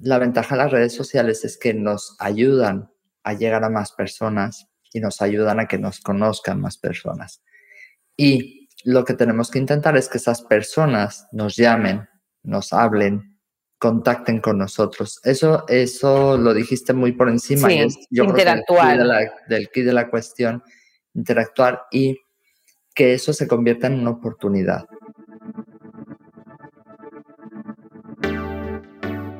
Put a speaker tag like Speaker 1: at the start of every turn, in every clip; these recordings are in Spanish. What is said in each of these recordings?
Speaker 1: la ventaja de las redes sociales es que nos ayudan a llegar a más personas y nos ayudan a que nos conozcan más personas. Y lo que tenemos que intentar es que esas personas nos llamen, nos hablen, contacten con nosotros. Eso, eso lo dijiste muy por encima.
Speaker 2: Sí, interactuar.
Speaker 1: del key de la cuestión, interactuar y que eso se convierta en una oportunidad.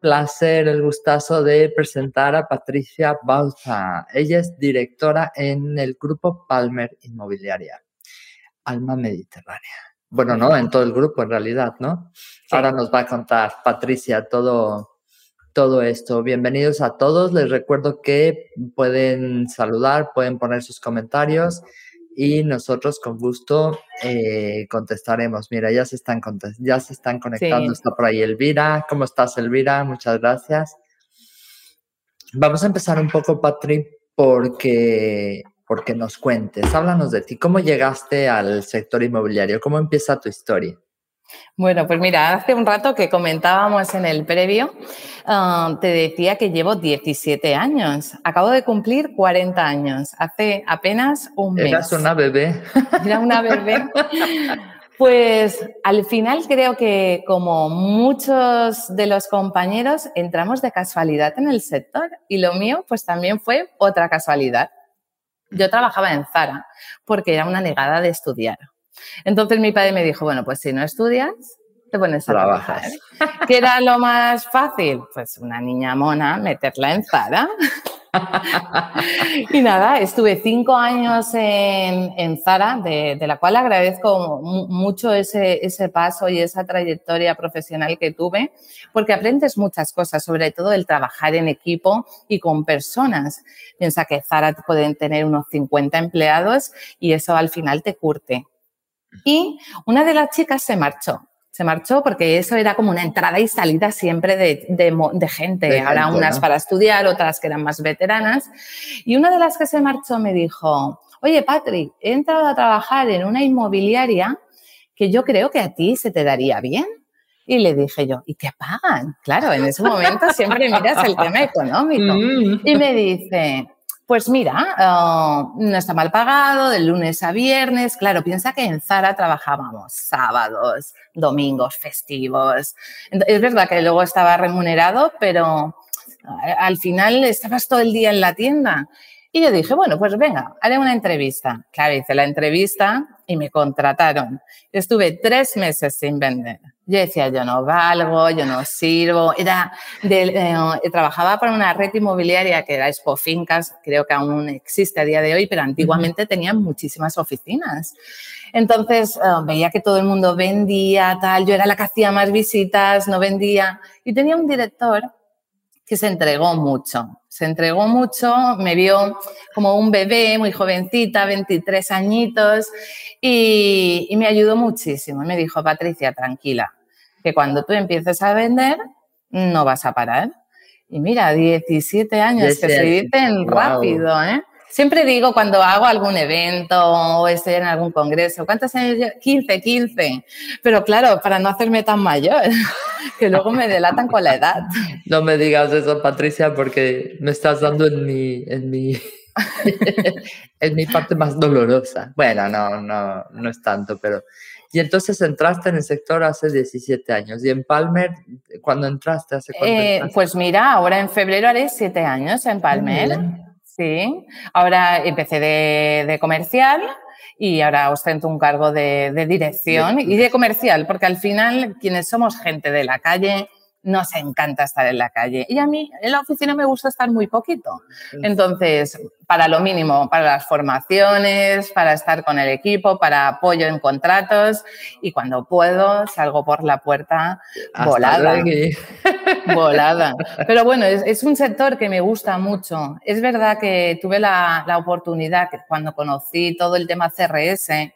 Speaker 1: placer, el gustazo de presentar a Patricia Balza. Ella es directora en el grupo Palmer Inmobiliaria, Alma Mediterránea. Bueno, no, en todo el grupo en realidad, ¿no? Ahora nos va a contar Patricia todo, todo esto. Bienvenidos a todos. Les recuerdo que pueden saludar, pueden poner sus comentarios y nosotros con gusto eh, contestaremos. Mira, ya se están, ya se están conectando, está por ahí Elvira. ¿Cómo estás, Elvira? Muchas gracias. Vamos a empezar un poco, Patri, porque, porque nos cuentes. Háblanos de ti. ¿Cómo llegaste al sector inmobiliario? ¿Cómo empieza tu historia?
Speaker 2: Bueno, pues mira, hace un rato que comentábamos en el previo, ah, te decía que llevo 17 años. Acabo de cumplir 40 años, hace apenas un mes.
Speaker 1: Eras una bebé.
Speaker 2: Era una bebé. Pues al final creo que como muchos de los compañeros entramos de casualidad en el sector y lo mío pues también fue otra casualidad. Yo trabajaba en Zara porque era una negada de estudiar. Entonces mi padre me dijo, bueno, pues si no estudias, te pones a trabajar. ¿Qué era lo más fácil? Pues una niña mona, meterla en Zara. y nada, estuve cinco años en, Zara, de, la cual agradezco mucho ese, ese, paso y esa trayectoria profesional que tuve, porque aprendes muchas cosas, sobre todo el trabajar en equipo y con personas. Piensa que Zara pueden tener unos 50 empleados y eso al final te curte. Y una de las chicas se marchó. Se marchó porque eso era como una entrada y salida siempre de, de, gente. Ahora unas para estudiar, otras que eran más veteranas. Y una de las que se marchó me dijo, oye, Patrick, he entrado a trabajar en una inmobiliaria que yo creo que a ti se te daría bien. Y le dije yo, ¿y qué pagan? Claro, en ese momento siempre miras el tema económico. Mm. Y me dice, pues mira, oh, no está mal pagado, de lunes a viernes. Claro, piensa que en Zara trabajábamos sábados, domingos, festivos. Es verdad que luego estaba remunerado, pero eh, al final estabas todo el día en la tienda. Y yo dije, bueno, pues venga, haré una entrevista. Claro, hice la entrevista y me contrataron. Estuve tres meses sin vender. Yo decía, yo no valgo, yo no sirvo. Era eh, trabajaba para una red inmobiliaria que era Expo Fincas, creo que aún existe a día de hoy, pero antiguamente tenían muchísimas oficinas. Entonces eh, veía que todo el mundo vendía, tal. Yo era la que hacía más visitas, no vendía. Y tenía un director que se entregó mucho. Se entregó mucho, me vio como un bebé, muy jovencita, 23 añitos, y, me ayudó muchísimo. Me dijo, Patricia, tranquila, que cuando tú empieces a vender, no vas a parar. Y mira, 17 años, que se dicen rápido, ¿eh? Siempre digo cuando hago algún evento o estoy en algún congreso, ¿cuántos años yo? 15, 15. Pero claro, para no hacerme tan mayor, que luego me delatan con la edad.
Speaker 1: No me digas eso, Patricia, porque me estás dando en mi, en mi, en mi parte más dolorosa. Bueno, no, no, no es tanto, pero... Y entonces entraste en el sector hace 17 años. ¿Y en Palmer, cuando entraste? ¿Hace cuánto
Speaker 2: eh, Pues mira, ahora en febrero haré 7 años en Palmer. Sí, ahora empecé de, comercial y ahora ostento un cargo de, dirección y de comercial, porque al final quienes somos gente de la calle, nos encanta estar en la calle. Y a mí en la oficina me gusta estar muy poquito. Entonces, para lo mínimo, para las formaciones, para estar con el equipo, para apoyo en contratos y cuando puedo salgo por la puerta volada. volada. Pero bueno, es, un sector que me gusta mucho. Es verdad que tuve la, la oportunidad que cuando conocí todo el tema CRS,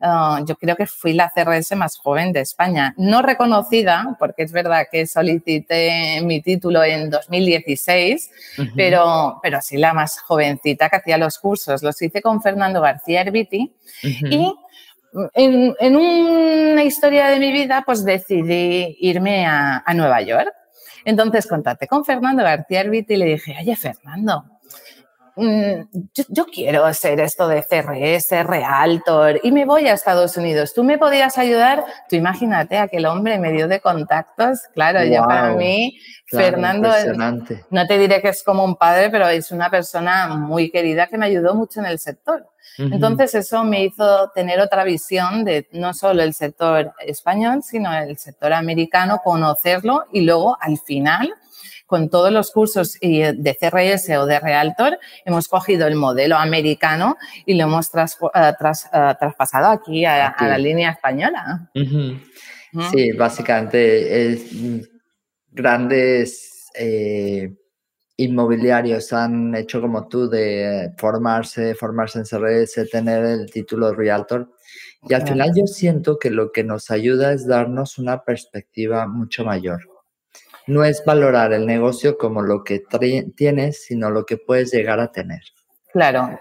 Speaker 2: Ah, yo creo que fui la CRS más joven de España. No reconocida, porque es verdad que solicité mi título en 2016, pero, pero sí la más jovencita que hacía los cursos. Los hice con Fernando García Herbiti y en, en, una historia de mi vida, pues decidí irme a, a Nueva York. Entonces contacté con Fernando García Herbiti y le dije, oye, Fernando, Mm, yo, quiero hacer esto de CRS, Realtor, y me voy a Estados Unidos. ¿Tú me podías ayudar? Tú imagínate aquel hombre medio de contactos. Claro, ya para mí, Fernando, no te diré que es como un padre, pero es una persona muy querida que me ayudó mucho en el sector. Entonces eso me hizo tener otra visión de no solo el sector español, sino el sector americano, conocerlo y luego al final con todos los cursos de CRS o de Realtor, hemos cogido el modelo americano y lo hemos eh, eh, traspasado aquí a, la línea española.
Speaker 1: Sí, básicamente es grandes eh, inmobiliarios han hecho como tú de formarse, formarse en CRS, tener el título de Realtor. Y al final yo siento que lo que nos ayuda es darnos una perspectiva mucho mayor no es valorar el negocio como lo que tienes, sino lo que puedes llegar a tener.
Speaker 2: Claro,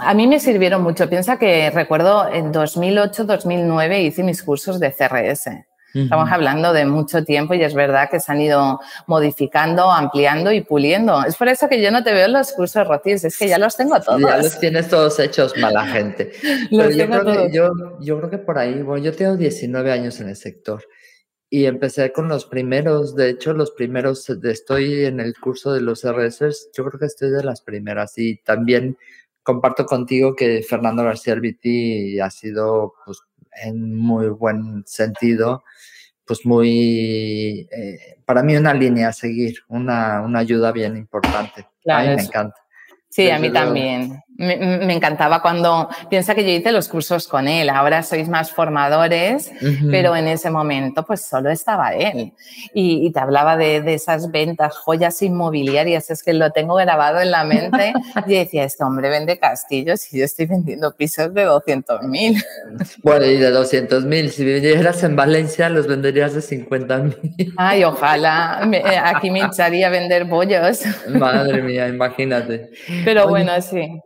Speaker 2: a mí me sirvieron mucho. Piensa que recuerdo en 2008-2009 hice mis cursos de CRS. Estamos hablando de mucho tiempo y es verdad que se han ido modificando, ampliando y puliendo. Es por eso que yo no te veo en los cursos rotis, es que ya los tengo todos.
Speaker 1: Ya los tienes todos hechos, mala gente. yo, creo que, yo, yo, creo que por ahí, bueno, yo tengo 19 años en el sector y empecé con los primeros, de hecho los primeros, estoy en el curso de los RS, yo creo que estoy de las primeras y también comparto contigo que Fernando García Albiti ha sido pues, en muy buen sentido, pues muy, eh, para mí una línea a seguir, una, una ayuda bien importante. a mí me encanta.
Speaker 2: Sí, a mí también. Me, encantaba cuando piensa que yo hice los cursos con él. Ahora sois más formadores, pero en ese momento pues solo estaba él. Y, te hablaba de, esas ventas, joyas inmobiliarias. Es que lo tengo grabado en la mente. y decía, este hombre vende castillos y yo estoy vendiendo pisos de 200 mil.
Speaker 1: Bueno, y de 200 mil. Si vivieras en Valencia, los venderías de 50 mil.
Speaker 2: Ay, ojalá. Eh, aquí me echaría a vender bollos.
Speaker 1: Madre mía, imagínate.
Speaker 2: Pero bueno, sí.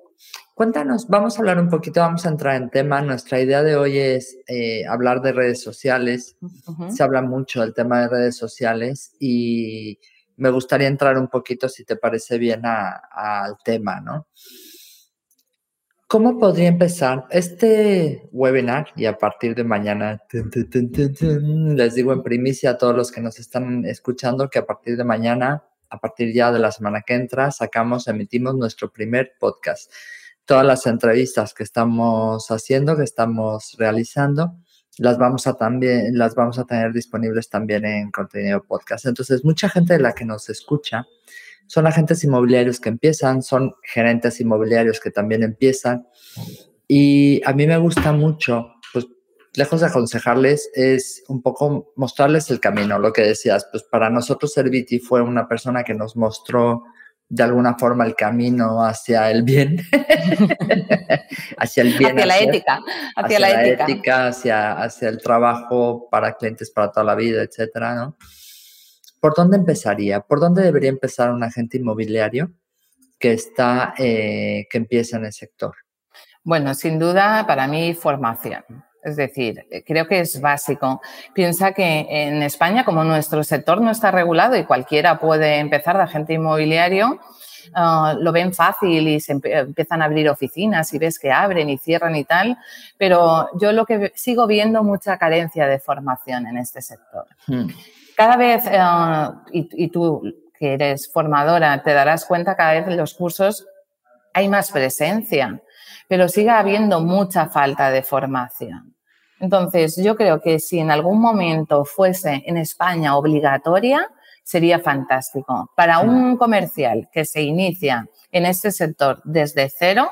Speaker 1: Cuéntanos, vamos a hablar un poquito, vamos a entrar en tema. Nuestra idea de hoy es eh, hablar de redes sociales. Se habla mucho del tema de redes sociales y me gustaría entrar un poquito, si te parece bien, al tema, ¿no? ¿Cómo podría empezar este webinar? Y a partir de mañana, les digo en primicia a todos los que nos están escuchando que a partir de mañana, a partir ya de la semana que entra, sacamos, emitimos nuestro primer podcast todas las entrevistas que estamos haciendo, que estamos realizando, las vamos a también, las vamos a tener disponibles también en contenido podcast. Entonces, mucha gente de la que nos escucha son agentes inmobiliarios que empiezan, son gerentes inmobiliarios que también empiezan. Y a mí me gusta mucho, pues lejos de aconsejarles, es un poco mostrarles el camino, lo que decías, pues para nosotros Serviti fue una persona que nos mostró de alguna forma el camino hacia el bien, hacia el bien,
Speaker 2: hacia, la ética, hacia, la,
Speaker 1: ética, hacia, hacia el trabajo para clientes para toda la vida, etcétera, ¿no? ¿Por dónde empezaría? ¿Por dónde debería empezar un agente inmobiliario que está, eh, que empieza en el sector?
Speaker 2: Bueno, sin duda, para mí, formación. Es decir, eh, creo que es básico. Piensa que en España, como nuestro sector no está regulado y cualquiera puede empezar de agente inmobiliario, ah, lo ven fácil y se empiezan a abrir oficinas y ves que abren y cierran y tal, pero yo lo que sigo viendo mucha carencia de formación en este sector. Hmm. Cada vez, ah, y, y tú que eres formadora, te darás cuenta cada vez en los cursos hay más presencia, pero sigue habiendo mucha falta de formación. Entonces, yo creo que si en algún momento fuese en España obligatoria, sería fantástico. Para un comercial que se inicia en este sector desde cero,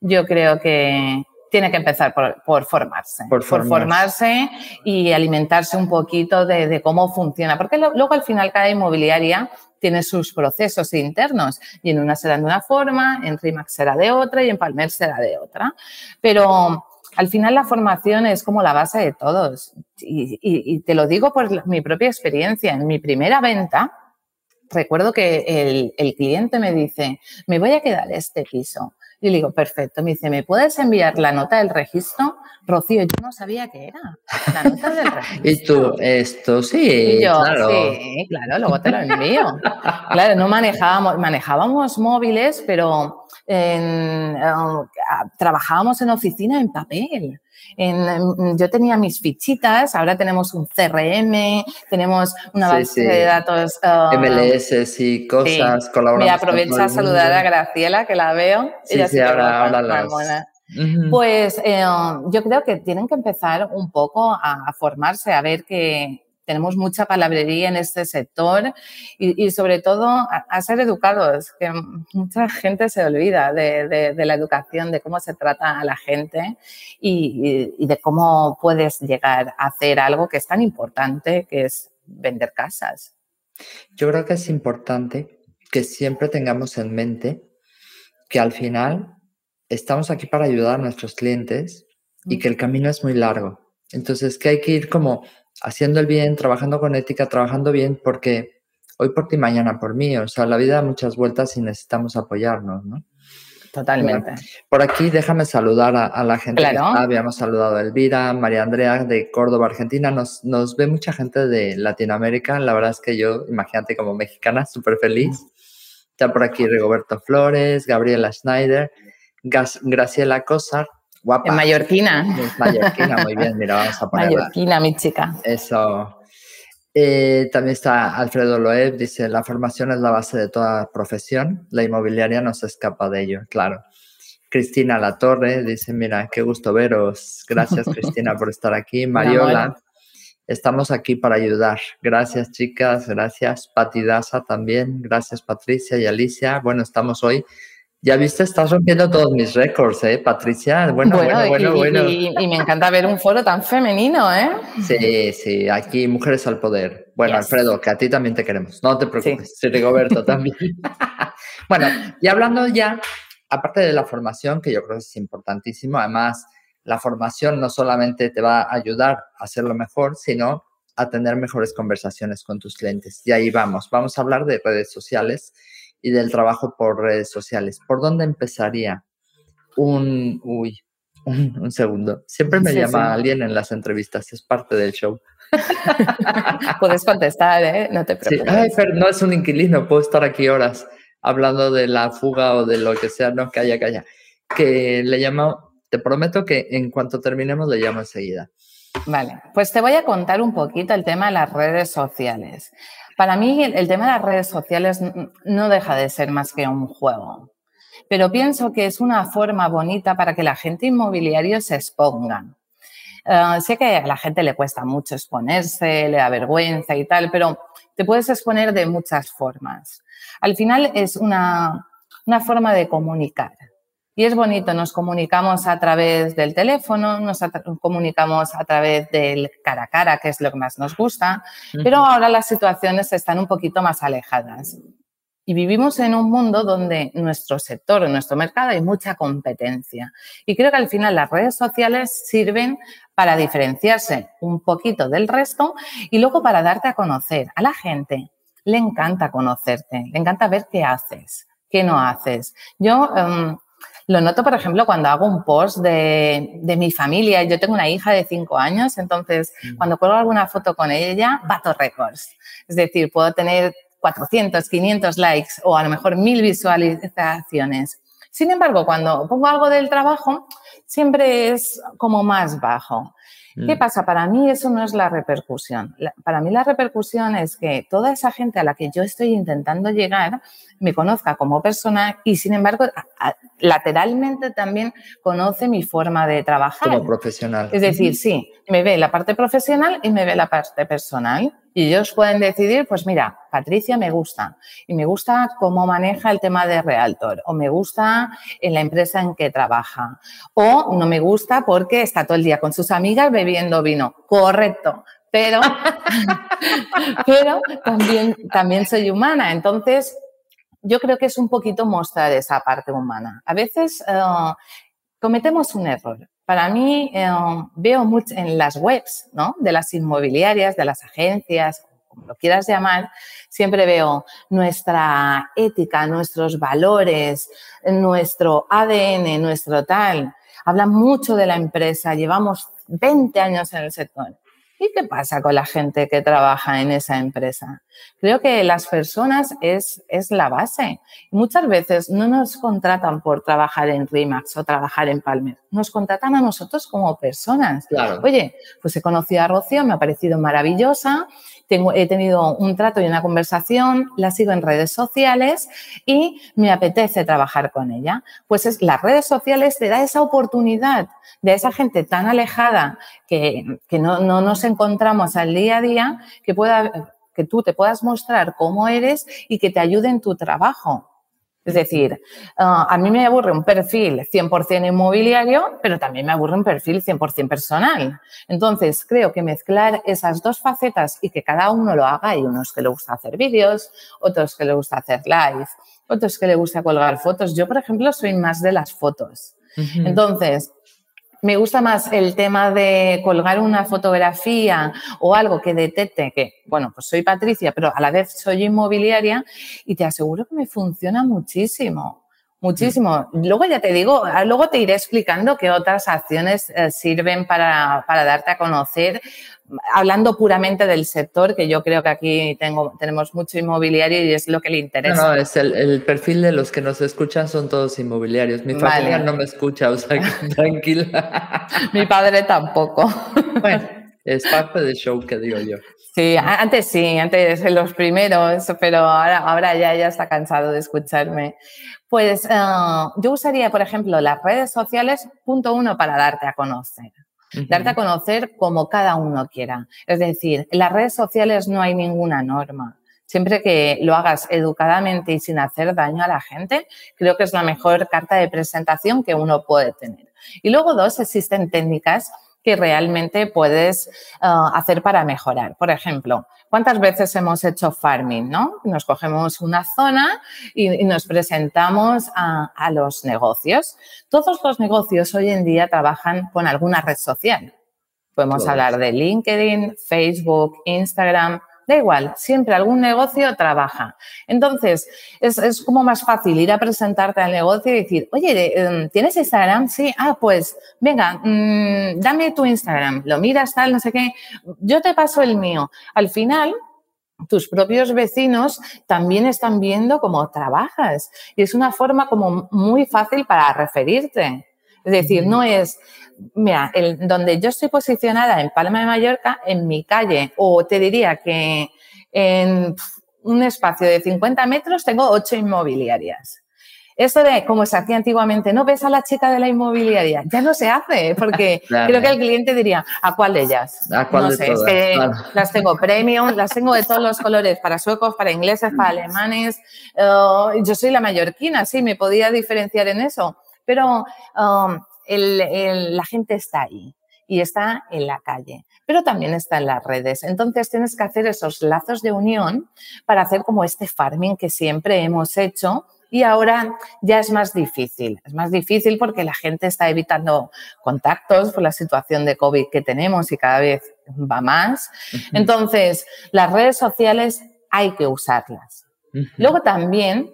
Speaker 2: yo creo que tiene que empezar por, formarse, por, formarse. y alimentarse un poquito de, cómo funciona, porque luego al final cada inmobiliaria tiene sus procesos internos y en una será de una forma, en Rimax será de otra y en Palmer será de otra. Pero al final la formación es como la base de todos y, te lo digo por mi propia experiencia. En mi primera venta, recuerdo que el, el cliente me dice, me voy a quedar este piso y le digo, perfecto. Me dice, ¿me puedes enviar la nota del registro? Rocío, yo no sabía qué era. La nota del registro.
Speaker 1: y tú, esto sí,
Speaker 2: yo, claro. Sí, claro, luego te lo envío. claro, no manejábamos, manejábamos móviles, pero en, um, trabajábamos en oficina en papel yo tenía mis fichitas, ahora tenemos un CRM, tenemos una base de datos.
Speaker 1: Uh, MLS y cosas, sí.
Speaker 2: Me aprovecho a saludar a Graciela, que la veo.
Speaker 1: Sí, sí, ahora,
Speaker 2: Pues eh, yo creo que tienen que empezar un poco a formarse, a ver que, tenemos mucha palabrería en este sector y, sobre todo a, ser educados, que mucha gente se olvida de, la educación, de cómo se trata a la gente y, de cómo puedes llegar a hacer algo que es tan importante, que es vender casas.
Speaker 1: Yo creo que es importante que siempre tengamos en mente que al final estamos aquí para ayudar a nuestros clientes y mm. que el camino es muy largo. Entonces, que hay que ir como haciendo el bien, trabajando con ética, trabajando bien, porque hoy por ti, mañana por mí. O sea, la vida da muchas vueltas y necesitamos apoyarnos, ¿no?
Speaker 2: Totalmente.
Speaker 1: por aquí déjame saludar a, la gente que está. Habíamos saludado a Elvira, María Andrea de Córdoba, Argentina. Nos, nos ve mucha gente de Latinoamérica. La verdad es que yo, imagínate como mexicana, súper feliz. Está por aquí Rigoberto Flores, Gabriela Schneider, Graciela Cosar,
Speaker 2: en mallorquina.
Speaker 1: mallorquina, muy bien, mira, vamos a ponerla.
Speaker 2: Mallorquina, mi chica.
Speaker 1: Eso. Eh, también está Alfredo Loeb, dice, la formación es la base de toda profesión, la inmobiliaria no se escapa de ello, claro. Cristina Latorre dice, mira, qué gusto veros. Gracias, Cristina, por estar aquí. Mariola, estamos aquí para ayudar. Gracias, chicas, gracias. Pati Daza también, gracias, Patricia y Alicia. Bueno, estamos hoy ya viste, estás rompiendo todos mis récords, ¿eh, Patricia? Bueno, bueno, bueno, bueno.
Speaker 2: Y, me encanta ver un foro tan femenino, ¿eh?
Speaker 1: Sí, sí, aquí mujeres al poder. Bueno, Alfredo, que a ti también te queremos. No te preocupes, sí. Rigoberto también. bueno, y hablando ya, aparte de la formación, que yo creo que es importantísimo, además, la formación no solamente te va a ayudar a hacerlo mejor, sino a tener mejores conversaciones con tus clientes. Y ahí vamos, vamos a hablar de redes sociales y del trabajo por redes sociales. ¿Por dónde empezaría? Un, uy, un, segundo. Siempre me llama alguien en las entrevistas, es parte del show.
Speaker 2: Puedes contestar, ¿eh? No te preocupes.
Speaker 1: Ay, pero no es un inquilino, puedo estar aquí horas hablando de la fuga o de lo que sea, no, calla, calla. Que le llamo, te prometo que en cuanto terminemos le llamo enseguida.
Speaker 2: Vale, pues te voy a contar un poquito el tema de las redes sociales. Para mí el, tema de las redes sociales no deja de ser más que un juego, pero pienso que es una forma bonita para que la gente inmobiliaria se exponga. Eh, sé que a la gente le cuesta mucho exponerse, le da vergüenza y tal, pero te puedes exponer de muchas formas. Al final es una forma de comunicar. Y es bonito, nos comunicamos a través del teléfono, nos comunicamos a través del cara a cara, que es lo que más nos gusta, pero ahora las situaciones están un poquito más alejadas. Y vivimos en un mundo donde nuestro sector, en nuestro mercado, hay mucha competencia. Y creo que al final las redes sociales sirven para diferenciarse un poquito del resto y luego para darte a conocer. A la gente le encanta conocerte, le encanta ver qué haces, qué no haces. Yo em, lo noto, por ejemplo, cuando hago un post de, mi familia. Yo tengo una hija de cinco años, entonces mm. cuando cuelgo alguna foto con ella, bato récords. Es decir, puedo tener 400, 500 likes o a lo mejor mil visualizaciones. Sin embargo, cuando pongo algo del trabajo, siempre es como más bajo. ¿Qué mm. pasa? Para mí eso no es la repercusión. para mí la repercusión es que toda esa gente a la que yo estoy intentando llegar me conozca como persona y, sin embargo, lateralmente también conoce mi forma de trabajar.
Speaker 1: Como profesional.
Speaker 2: Es decir, sí, me ve la parte profesional y me ve la parte personal. Y ellos pueden decidir, pues mira, Patricia me gusta y me gusta cómo maneja el tema de Realtor o me gusta en la empresa en que trabaja o no me gusta porque está todo el día con sus amigas bebiendo vino. Correcto, pero, pero también, también soy humana. Entonces, yo creo que es un poquito mostrar esa parte humana. A veces eh, cometemos un error. Para mí, eh, veo mucho en las webs ¿no? de las inmobiliarias, de las agencias, como lo quieras llamar, siempre veo nuestra ética, nuestros valores, nuestro ADN, nuestro tal. Hablan mucho de la empresa, llevamos 20 años en el sector. ¿Y qué pasa con la gente que trabaja en esa empresa? Creo que las personas es, es la base. Muchas veces no nos contratan por trabajar en RIMAX o trabajar en Palmer. Nos contratan a nosotros como personas. Oye, pues he conocido a Rocío, me ha parecido maravillosa he tenido un trato y una conversación, la sigo en redes sociales y me apetece trabajar con ella. Pues es, las redes sociales te da esa oportunidad de esa gente tan alejada que, no, no nos encontramos al día a día, que, pueda, que tú te puedas mostrar cómo eres y que te ayude en tu trabajo. Es decir, ah, a mí me aburre un perfil 100% inmobiliario, pero también me aburre un perfil 100% personal. Entonces, creo que mezclar esas dos facetas y que cada uno lo haga, hay unos que le gusta hacer vídeos, otros que le gusta hacer live, otros que le gusta colgar fotos. Yo, por ejemplo, soy más de las fotos. Entonces, me gusta más el tema de colgar una fotografía o algo que detecte que, bueno, pues soy Patricia, pero a la vez soy inmobiliaria y te aseguro que me funciona muchísimo. Muchísimo. Luego ya te digo, ah, luego te iré explicando qué otras acciones eh, sirven para, para, darte a conocer, hablando puramente del sector, que yo creo que aquí tengo, tenemos mucho inmobiliario y es lo que le interesa.
Speaker 1: No, no es el, perfil de los que nos escuchan son todos inmobiliarios. Mi familia no me escucha, o sea, tranquila.
Speaker 2: Mi padre tampoco.
Speaker 1: Bueno, es parte del show que digo yo.
Speaker 2: Sí, antes sí, antes en los primeros, pero ahora, ahora ya, ya está cansado de escucharme. Pues eh, yo usaría, por ejemplo, las redes sociales, punto uno, para darte a conocer. Darte a conocer como cada uno quiera. Es decir, en las redes sociales no hay ninguna norma. Siempre que lo hagas educadamente y sin hacer daño a la gente, creo que es la mejor carta de presentación que uno puede tener. Y luego, dos, existen técnicas que realmente puedes ah, hacer para mejorar. Por ejemplo, ¿cuántas veces hemos hecho farming? ¿no? Nos cogemos una zona y, nos presentamos a, los negocios. Todos los negocios hoy en día trabajan con alguna red social. Podemos hablar de LinkedIn, Facebook, Instagram, Da igual, siempre algún negocio trabaja. Entonces, es, como más fácil ir a presentarte al negocio y decir, oye, em, ¿tienes Instagram? Sí, ah, pues venga, mm, dame tu Instagram, lo miras, tal, no sé qué, yo te paso el mío. Al final, tus propios vecinos también están viendo cómo trabajas y es una forma como muy fácil para referirte. Es decir, no es, mira, el, donde yo estoy posicionada en Palma de Mallorca, en mi calle, o te diría que en un espacio de 50 metros tengo ocho inmobiliarias. Eso de como se hacía antiguamente, no ves a la chica de la inmobiliaria, ya no se hace, porque creo que el cliente diría, ¿a cuál de ellas?
Speaker 1: ¿A cuál
Speaker 2: no
Speaker 1: de
Speaker 2: sé, es que las tengo premium, las tengo de todos los colores, para suecos, para ingleses, para alemanes. Eh, yo soy la mallorquina, sí, me podía diferenciar en eso, pero um, la gente está ahí y está en la calle, pero también está en las redes. Entonces tienes que hacer esos lazos de unión para hacer como este farming que siempre hemos hecho y ahora ya es más difícil. Es más difícil porque la gente está evitando contactos por la situación de COVID que tenemos y cada vez va más. Entonces, las redes sociales hay que usarlas. Luego también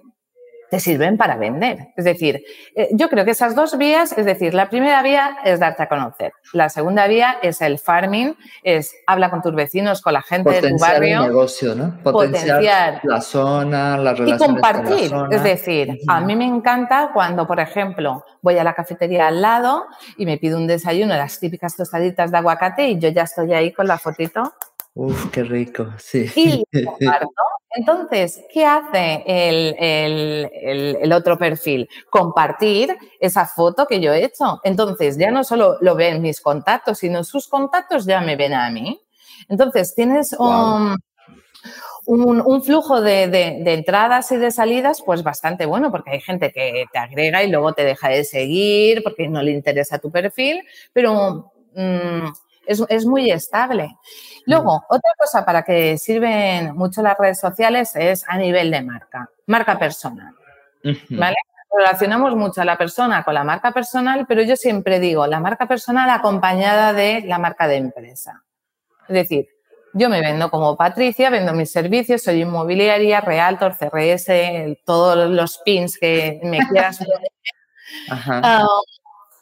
Speaker 2: te sirven para vender. Es decir, eh, yo creo que esas dos vías, es decir, la primera vía es darte a conocer. La segunda vía es el farming, es habla con tus vecinos, con la gente de tu barrio.
Speaker 1: El negocio, ¿no? Potenciar, la zona, las relaciones
Speaker 2: Y compartir. Es decir, a mí me encanta cuando, por ejemplo, voy a la cafetería al lado y me pido un desayuno, las típicas tostaditas de aguacate y yo ya estoy ahí con la fotito.
Speaker 1: Uf, qué rico, sí.
Speaker 2: Y comparto Entonces, ¿qué hace el, otro perfil? Compartir esa foto que yo he hecho. Entonces, ya no solo lo ven mis contactos, sino sus contactos ya me ven a mí. Entonces, tienes un, flujo de, de, entradas y de salidas, pues bastante bueno, porque hay gente que te agrega y luego te deja de seguir porque no le interesa tu perfil, pero mm, es, muy estable. Luego, otra cosa para que sirven mucho las redes sociales es a nivel de marca, marca personal. ¿Vale? Relacionamos mucho a la persona con la marca personal, pero yo siempre digo la marca personal acompañada de la marca de empresa. Es decir, yo me vendo como Patricia, vendo mis servicios, soy inmobiliaria, realtor, CRS, todos los pins que me quieras poner. Ah,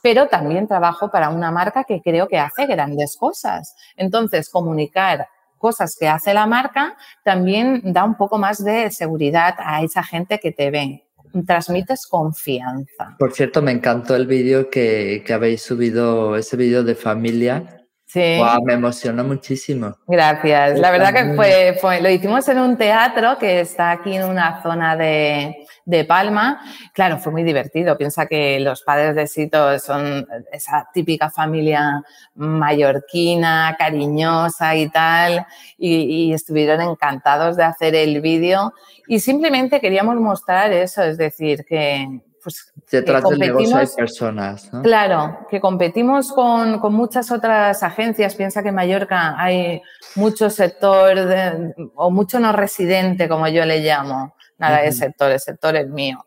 Speaker 2: pero también trabajo para una marca que creo que hace grandes cosas. Entonces, comunicar cosas que hace la marca también da un poco más de seguridad a esa gente que te ve. Transmites confianza.
Speaker 1: Por cierto, me encantó el vídeo que, que habéis subido, ese vídeo de familia
Speaker 2: Sí.
Speaker 1: me emocionó muchísimo.
Speaker 2: Gracias. La verdad que fue, fue, lo hicimos en un teatro que está aquí en una zona de, de Palma. Claro, fue muy divertido. Piensa que los padres de Sito son esa típica familia mallorquina, cariñosa y tal, y, estuvieron encantados de hacer el vídeo. Y simplemente queríamos mostrar eso, es decir, que, pues,
Speaker 1: Detrás del negocio hay personas.
Speaker 2: Claro, que competimos con, muchas otras agencias. Piensa que en Mallorca hay mucho sector o mucho no residente, como yo le llamo. Nada de sector, el sector es mío.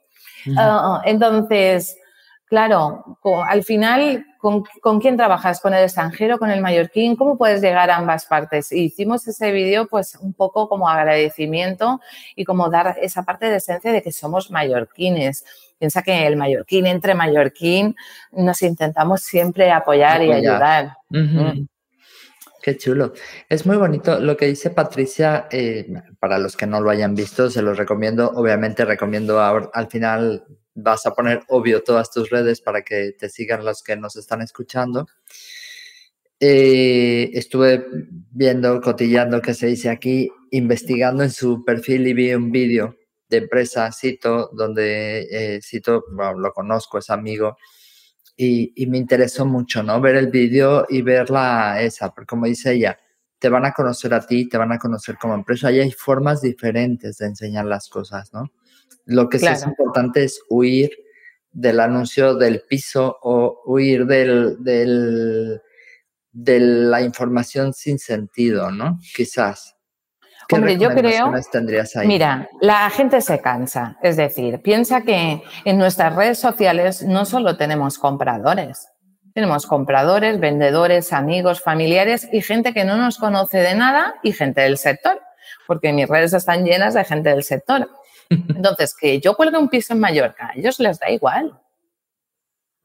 Speaker 2: Ah, entonces, claro, al final, ¿con, ¿con, quién trabajas? ¿Con el extranjero, con el mallorquín? ¿Cómo puedes llegar a ambas partes? Y hicimos ese vídeo pues un poco como agradecimiento y como dar esa parte de esencia de que somos mallorquines Piensa que el mallorquín, entre mallorquín, nos intentamos siempre apoyar, y ayudar.
Speaker 1: Qué chulo. Es muy bonito lo que dice Patricia. Eh, para los que no lo hayan visto, se los recomiendo. Obviamente recomiendo al final vas a poner obvio todas tus redes para que te sigan los que nos están escuchando. Eh, estuve viendo, cotillando que se dice aquí, investigando en su perfil y vi un vídeo de empresa, Cito, donde eh, Cito, lo conozco, es amigo, y, me interesó mucho, ¿no? Ver el vídeo y verla esa, porque como dice ella, te van a conocer a ti, te van a conocer como empresa, y hay formas diferentes de enseñar las cosas, ¿no? Lo que sí es importante es huir del anuncio del piso o huir del, del, de la información sin sentido, ¿no? Quizás.
Speaker 2: Hombre, yo creo. Mira, la gente se cansa. Es decir, piensa que en nuestras redes sociales no solo tenemos compradores, tenemos compradores, vendedores, amigos, familiares y gente que no nos conoce de nada y gente del sector, porque mis redes están llenas de gente del sector. Entonces, que yo cuelgue un piso en Mallorca, a ellos les da igual.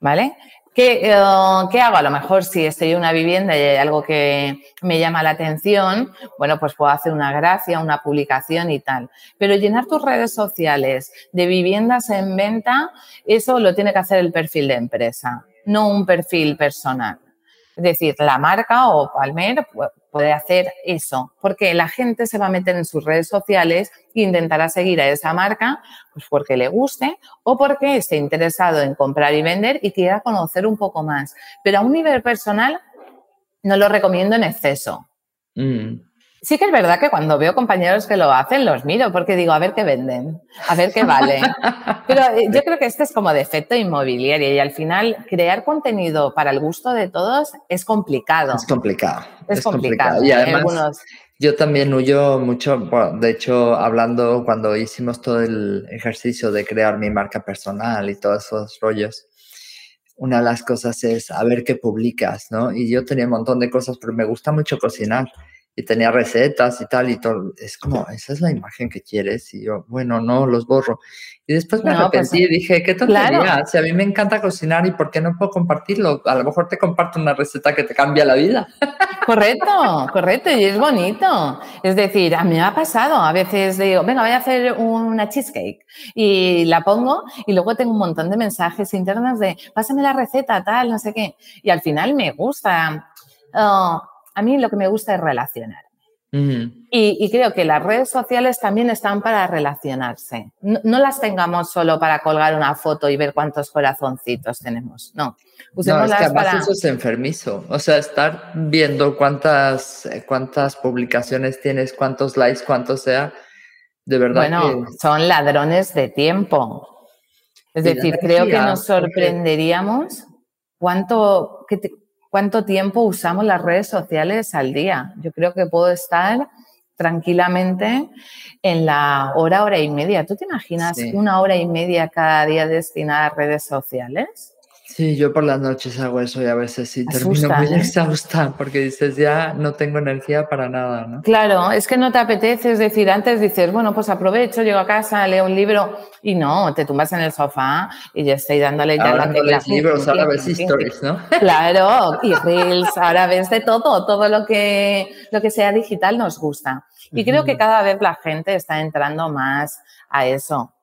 Speaker 2: ¿Vale? ¿Qué, eh, ¿Qué, hago? A lo mejor si estoy en una vivienda y hay algo que me llama la atención, bueno, pues puedo hacer una gracia, una publicación y tal. Pero llenar tus redes sociales de viviendas en venta, eso lo tiene que hacer el perfil de empresa, no un perfil personal. Es decir, la marca o Palmer puede hacer eso, porque la gente se va a meter en sus redes sociales e intentará seguir a esa marca pues porque le guste o porque esté interesado en comprar y vender y quiera conocer un poco más. Pero a un nivel personal no lo recomiendo en exceso. Mm. Sí que es verdad que cuando veo compañeros que lo hacen, los miro porque digo, a ver qué venden, a ver qué vale. Pero eh, yo creo que este es como defecto inmobiliario y al final crear contenido para el gusto de todos es complicado.
Speaker 1: Es complicado. Es, complicado. Y además, yo también huyo mucho, de hecho, hablando cuando hicimos todo el ejercicio de crear mi marca personal y todos esos rollos, una de las cosas es a ver qué publicas, ¿no? Y yo tenía un montón de cosas, pero me gusta mucho cocinar y tenía recetas y tal, y todo. Es como, esa es la imagen que quieres. Y yo, bueno, no, los borro. Y después me pues, arrepentí y dije, qué tontería. Si a mí me encanta cocinar y por qué no puedo compartirlo. A lo mejor te comparto una receta que te cambia la vida.
Speaker 2: Correcto, correcto. Y es bonito. Es decir, a mí me ha pasado. A veces digo, venga, voy a hacer una cheesecake. Y la pongo y luego tengo un montón de mensajes internos de, pásame la receta, tal, no sé qué. Y al final me gusta. Oh, a mí lo que me gusta es relacionar. y, creo que las redes sociales también están para relacionarse. No, las tengamos solo para colgar una foto y ver cuántos corazoncitos tenemos. No.
Speaker 1: no, es que además eso es enfermizo. O sea, estar viendo cuántas, cuántas publicaciones tienes, cuántos likes, cuántos sea, de verdad.
Speaker 2: Bueno, son ladrones de tiempo. Es decir, creo que nos sorprenderíamos cuánto, cuánto tiempo usamos las redes sociales al día. Yo creo que puedo estar tranquilamente en la hora, hora y media. ¿Tú te imaginas una hora y media cada día destinada a redes sociales?
Speaker 1: Sí, yo por las noches hago eso y a veces sí termino muy ¿eh? exhausta porque dices ya no tengo energía para nada, ¿no?
Speaker 2: Claro, es que no te apetece, es decir, antes dices, bueno, pues aprovecho, llego a casa, leo un libro y no, te tumbas en el sofá y ya estoy dándole ya
Speaker 1: ahora la no libros, ahora ves stories, ¿no?
Speaker 2: Claro, y reels, ahora ves de todo, todo lo que, lo que sea digital nos gusta. Y creo que cada vez la gente está entrando más a eso.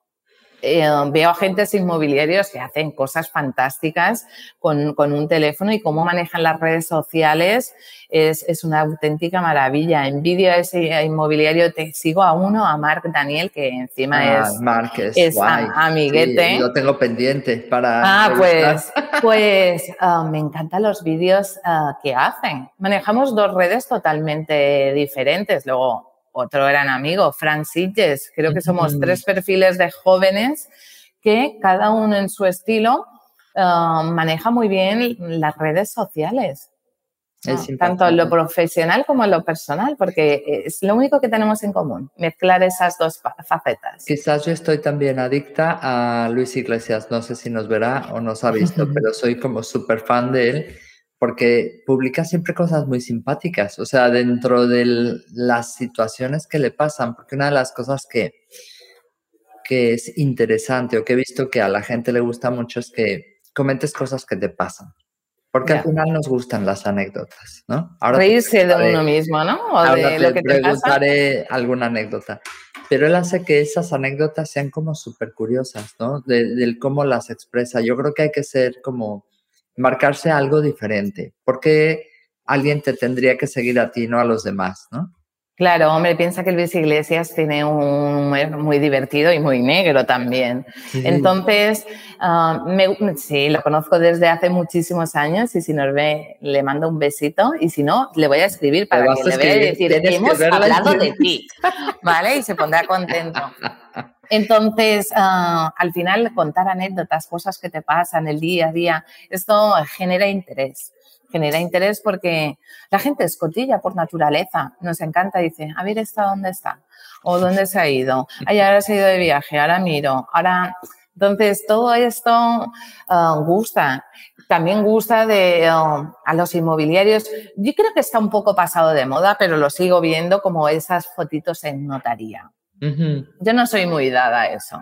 Speaker 2: Eh, veo agentes inmobiliarios que hacen cosas fantásticas con, un teléfono y cómo manejan las redes sociales es, una auténtica maravilla. Envidio a ese inmobiliario, te sigo a uno, a Mark Daniel, que encima ah, es,
Speaker 1: Mark
Speaker 2: es, amiguete.
Speaker 1: lo tengo pendiente para...
Speaker 2: Ah, pues, pues ah, me encantan los vídeos ah, que hacen. Manejamos dos redes totalmente diferentes. Luego, otro gran amigo, Frank Sitges. Creo que somos tres perfiles de jóvenes que cada uno en su estilo eh, maneja muy bien las redes sociales. tanto en lo profesional como en lo personal, porque es lo único que tenemos en común, mezclar esas dos facetas.
Speaker 1: Quizás yo estoy también adicta a Luis Iglesias, no sé si nos verá o nos ha visto, pero soy como súper fan de él porque publica siempre cosas muy simpáticas, o sea, dentro de las situaciones que le pasan, porque una de las cosas que, que es interesante o que he visto que a la gente le gusta mucho es que comentes cosas que te pasan. Porque al final nos gustan las anécdotas, ¿no?
Speaker 2: Ahora Reírse de uno mismo, ¿no?
Speaker 1: O ahora de lo que te preguntaré alguna anécdota. Pero él hace que esas anécdotas sean como súper curiosas, ¿no? del cómo las expresa. Yo creo que hay que ser como marcarse algo diferente. porque alguien te tendría que seguir a ti, no a los demás, no?
Speaker 2: Claro, hombre, piensa que Luis Iglesias tiene un humor muy divertido y muy negro también. Entonces, ah, sí, lo conozco desde hace muchísimos años y si nos ve, le mando un besito y si no, le voy a escribir para que le vea y decir, hemos hablado de ti, ¿vale? Y se pondrá contento. Entonces, ah, al final, contar anécdotas, cosas que te pasan el día a día, esto genera interés. Genera interés porque la gente es cotilla por naturaleza. Nos encanta, dice, a ver, ¿esta dónde está? ¿O dónde se ha ido? Ay, ahora se ha ido de viaje, ahora miro, ahora... Entonces, todo esto ah, gusta. También gusta de ah, a los inmobiliarios. Yo creo que está un poco pasado de moda, pero lo sigo viendo como esas fotitos en notaría. Yo no soy muy dada a eso.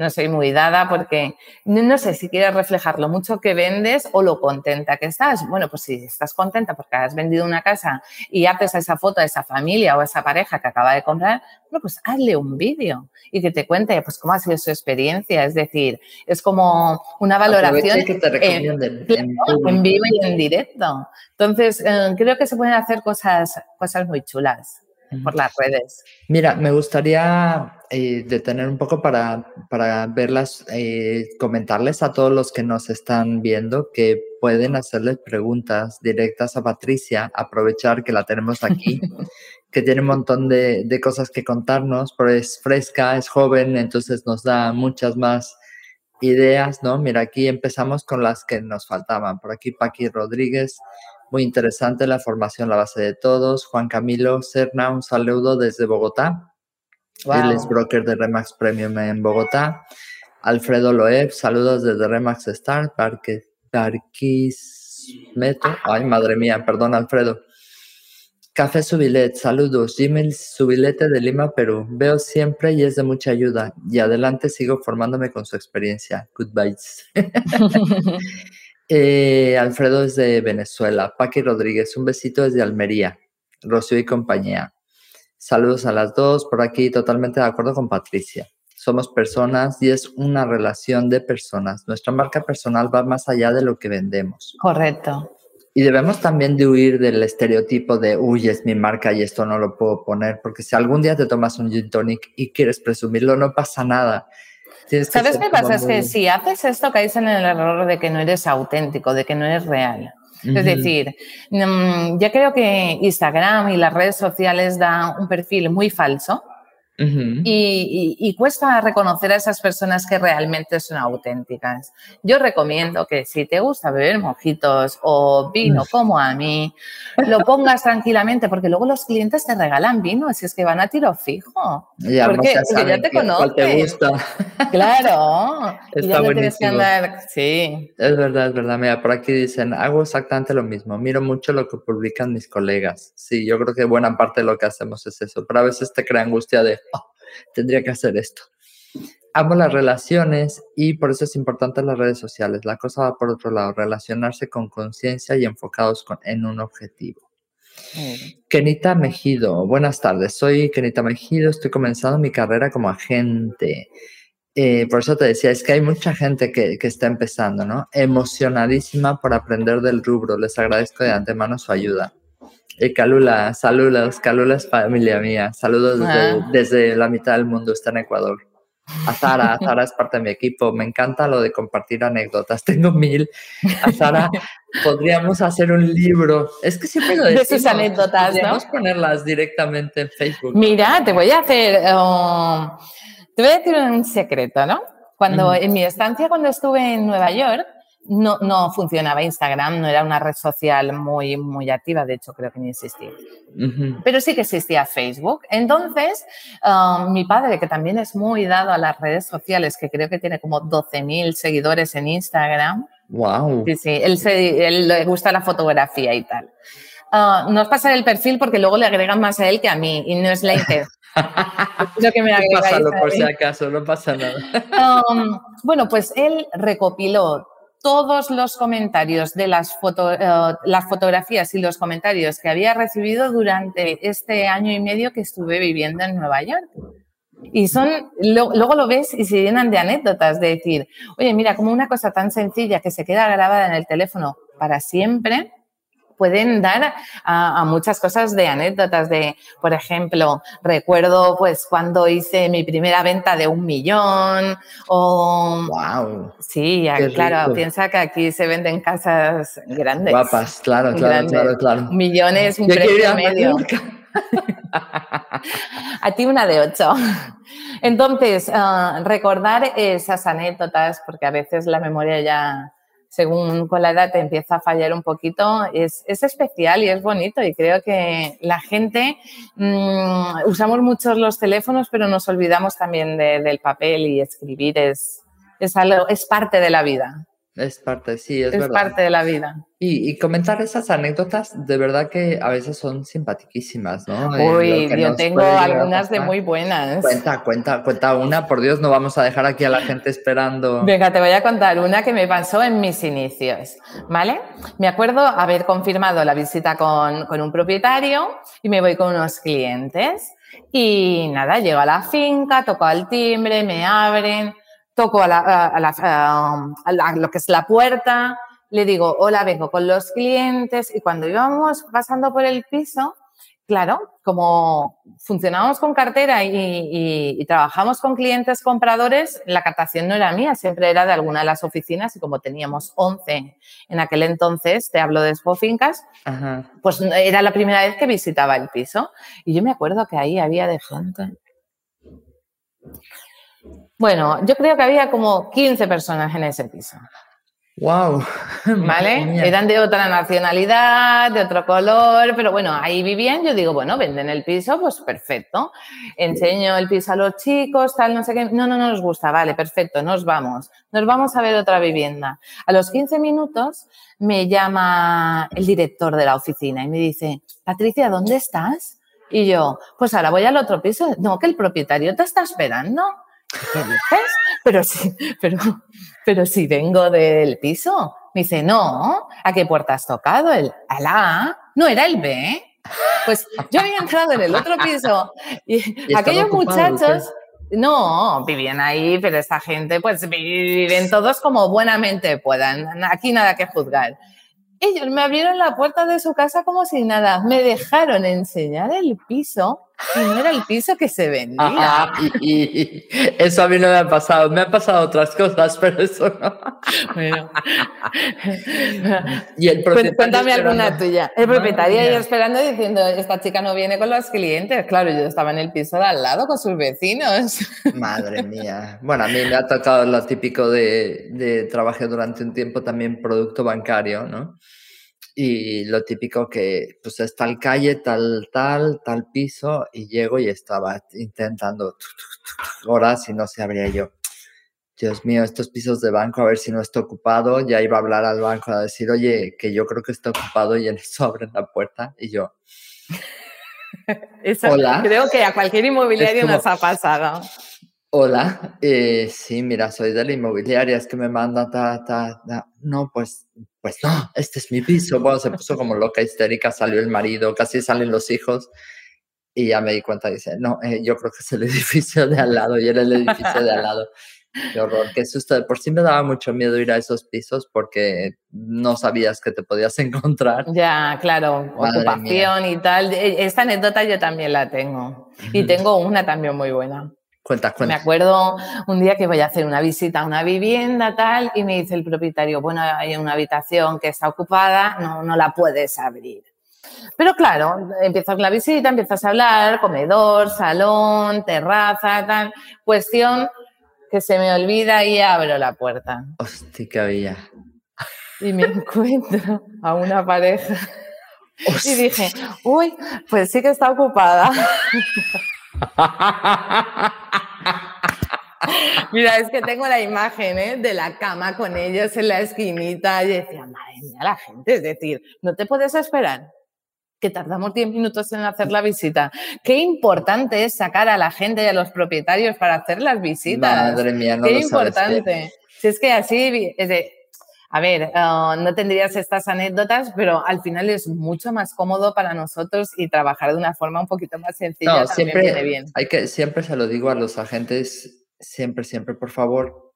Speaker 2: No soy muy dada porque no sé si quieres reflejar lo mucho que vendes o lo contenta que estás. Bueno, pues si estás contenta porque has vendido una casa y haces esa foto a esa familia o a esa pareja que acaba de comprar, bueno, pues hazle un vídeo y que te cuente pues cómo ha sido su experiencia. Es decir, es como una valoración
Speaker 1: que te
Speaker 2: en, vivo y en directo. Entonces, eh, creo que se pueden hacer cosas, cosas muy chulas por las redes.
Speaker 1: Mira, me gustaría eh, detener un poco para, para verlas, eh, comentarles a todos los que nos están viendo que pueden hacerles preguntas directas a Patricia, aprovechar que la tenemos aquí, que tiene un montón de, de cosas que contarnos, pero es fresca, es joven, entonces nos da muchas más ideas, ¿no? Mira, aquí empezamos con las que nos faltaban. Por aquí Paqui Rodríguez muy interesante la formación, la base de todos. Juan Camilo Serna, un saludo desde Bogotá. Él es broker de Remax Premium en Bogotá. Alfredo Loeb, saludos desde Remax Star, Parque Parquismeto. Ay, madre mía, perdón, Alfredo. Café Subilet, saludos. Jimmy Subilete de Lima, Perú. Veo siempre y es de mucha ayuda. Y adelante sigo formándome con su experiencia. Goodbyes. Eh, Alfredo es de Venezuela. Paqui Rodríguez, un besito desde Almería. Rocío y compañía. Saludos a las dos. Por aquí totalmente de acuerdo con Patricia. Somos personas y es una relación de personas. Nuestra marca personal va más allá de lo que vendemos.
Speaker 2: Correcto.
Speaker 1: Y debemos también de huir del estereotipo de, uy, es mi marca y esto no lo puedo poner, porque si algún día te tomas un gin tonic y quieres presumirlo, no pasa nada.
Speaker 2: ¿Sabes qué pasa? Es que si haces esto, caes en el error de que no eres auténtico, de que no eres real. Es decir, mm, ya creo que Instagram y las redes sociales dan un perfil muy falso y, cuesta reconocer a esas personas que realmente son auténticas. Yo recomiendo que si te gusta beber mojitos o vino como a mí, lo pongas tranquilamente porque luego los clientes te regalan vino, si es que van a tiro fijo.
Speaker 1: Ya,
Speaker 2: porque,
Speaker 1: ya te conocen. Te gusta.
Speaker 2: Claro.
Speaker 1: Está buenísimo.
Speaker 2: Sí.
Speaker 1: Es verdad, es verdad. Mira, por aquí dicen, hago exactamente lo mismo. Miro mucho lo que publican mis colegas. Sí, yo creo que buena parte de lo que hacemos es eso, pero a veces te crea angustia de, tendría que hacer esto. Amo las relaciones y por eso es importante las redes sociales. La cosa va por otro lado, relacionarse con conciencia y enfocados en un objetivo. Kenita Mejido, buenas tardes. Soy Kenita Mejido, estoy comenzando mi carrera como agente. Eh, por eso te decía, es que hay mucha gente que, que, está empezando, ¿no? Emocionadísima por aprender del rubro. Les agradezco de antemano su ayuda. Eh, Calula, saludos, Calula es familia mía. Saludos ah. desde, la mitad del mundo, está en Ecuador. A Sara, Sara es parte de mi equipo. Me encanta lo de compartir anécdotas. Tengo mil. A Sara, podríamos hacer un libro. Es que siempre lo decimos.
Speaker 2: De sus anécdotas,
Speaker 1: podríamos ponerlas directamente en Facebook.
Speaker 2: Mira, te voy a hacer... Oh, te voy a decir un secreto, ¿no? Cuando en mi estancia, cuando estuve en Nueva York, no, no funcionaba Instagram, no era una red social muy, muy activa, de hecho creo que ni existía. Pero sí que existía Facebook. Entonces, um, mi padre, que también es muy dado a las redes sociales, que creo que tiene como 12.000 seguidores en Instagram.
Speaker 1: ¡Wow!
Speaker 2: Sí, sí, él, le gusta la fotografía y tal. Uh, no os pasa el perfil porque luego le agregan más a él que a mí y no es la intención.
Speaker 1: Lo que me Pásalo por si acaso, no pasa nada.
Speaker 2: Um, bueno, pues él recopiló todos los comentarios de las, eh, las fotografías y los comentarios que había recibido durante este año y medio que estuve viviendo en Nueva York. Y son, luego lo ves y se llenan de anécdotas, de decir, oye, mira, como una cosa tan sencilla que se queda grabada en el teléfono para siempre, pueden dar a, muchas cosas de anécdotas de, por ejemplo, recuerdo pues cuando hice mi primera venta de un millón o...
Speaker 1: ¡Wow!
Speaker 2: Sí, claro, piensa que aquí se venden casas grandes.
Speaker 1: Guapas, claro, claro, claro, claro.
Speaker 2: Millones, un precio medio. a ti una de ocho. Entonces, ah, recordar esas anécdotas, porque a veces la memoria ya según con la edad te empieza a fallar un poquito, es, especial y es bonito. Y creo que la gente mm, usamos muchos los teléfonos, pero nos olvidamos también del papel y escribir es, es, algo, es parte de la vida.
Speaker 1: Es parte, sí, es,
Speaker 2: es parte de la vida.
Speaker 1: Y, comentar esas anécdotas, de verdad que a veces son simpaticísimas, ¿no?
Speaker 2: Uy, yo tengo algunas de muy buenas.
Speaker 1: Cuenta, cuenta, cuenta una, por Dios, no vamos a dejar aquí a la gente esperando.
Speaker 2: Venga, te voy a contar una que me pasó en mis inicios, ¿vale? Me acuerdo haber confirmado la visita con, con un propietario y me voy con unos clientes. Y nada, llego a la finca, toco al timbre, me abren toco a, la, lo que es la puerta, le digo, hola, vengo con los clientes y cuando íbamos pasando por el piso, claro, como funcionamos con cartera y, trabajamos con clientes compradores, la captación no era mía, siempre era de alguna de las oficinas y como teníamos 11 en aquel entonces, te hablo de Spofincas, pues era la primera vez que visitaba el piso y yo me acuerdo que ahí había de gente bueno, yo creo que había como 15 personas en ese piso.
Speaker 1: ¡Wow!
Speaker 2: ¿Vale? Eran de otra nacionalidad, de otro color, pero bueno, ahí vivían. Yo digo, bueno, venden el piso, pues perfecto. Enseño el piso a los chicos, tal, no sé qué. No, no, no nos gusta, vale, perfecto, nos vamos. Nos vamos a ver otra vivienda. A los 15 minutos me llama el director de la oficina y me dice, Patricia, ¿dónde estás? Y yo, pues ahora voy al otro piso. No, que el propietario te está esperando. ¿Qué dices? Pero sí, pero, pero si vengo del piso. Me dice, no, ¿a qué puerta has tocado? El A, no era el B. Pues yo había entrado en el otro piso y, aquellos muchachos, no, vivían ahí, pero esta gente pues viven todos como buenamente puedan. Aquí nada que juzgar. Ellos me abrieron la puerta de su casa como si nada. Me dejaron enseñar el piso y no era el piso que se vendía.
Speaker 1: y, eso a mí no me ha pasado. Me han pasado otras cosas, pero eso no. Bueno.
Speaker 2: y el Cuéntame alguna tuya. El propietario ahí esperando diciendo, esta chica no viene con los clientes. Claro, yo estaba en el piso de al lado con sus vecinos.
Speaker 1: Madre mía. Bueno, a mí me ha tocado lo típico de, de trabajé durante un tiempo también producto bancario, ¿no? Y lo típico que, pues, es tal calle, tal, tal, tal piso, y llego y estaba intentando horas y no se abría yo. Dios mío, estos pisos de banco, a ver si no está ocupado. Ya iba a hablar al banco a decir, oye, que yo creo que está ocupado y en eso abren la puerta y yo.
Speaker 2: Hola. Creo que a cualquier inmobiliario nos ha pasado.
Speaker 1: Hola, eh, sí, mira, soy de la inmobiliaria, es que me manda ta, ta, ta. No, pues, pues no, este es mi piso. Bueno, se puso como loca, histérica, salió el marido, casi salen los hijos. Y ya me di cuenta, dice, no, eh, yo creo que es el edificio de al lado, y era el edificio de al lado. Qué horror, qué susto. De por sí me daba mucho miedo ir a esos pisos porque no sabías que te podías encontrar.
Speaker 2: Ya, claro, ocupación y tal. E, esta anécdota yo también la tengo. Y tengo una también muy buena. Me acuerdo un día que voy a hacer una visita a una vivienda tal y me dice el propietario, bueno, hay una habitación que está ocupada, no, no la puedes abrir. Pero claro, empiezas la visita, empiezas a hablar, comedor, salón, terraza, tal. Cuestión que se me olvida y abro la puerta.
Speaker 1: Hostia, qué había.
Speaker 2: Y me encuentro a una pareja. Y dije, uy, pues sí que está ocupada. Mira, es que tengo la imagen ¿eh? de la cama con ellos en la esquinita y decía, madre mía, la gente, es decir, no te puedes esperar que tardamos 10 minutos en hacer la visita. Qué importante es sacar a la gente y a los propietarios para hacer las visitas.
Speaker 1: Madre mía, no
Speaker 2: Qué
Speaker 1: lo
Speaker 2: importante. Si es que así, es de, a ver, ah, no tendrías estas anécdotas, pero al final es mucho más cómodo para nosotros y trabajar de una forma un poquito más sencilla.
Speaker 1: No, siempre, bien. Hay que, siempre se lo digo a los agentes, siempre, siempre, por favor,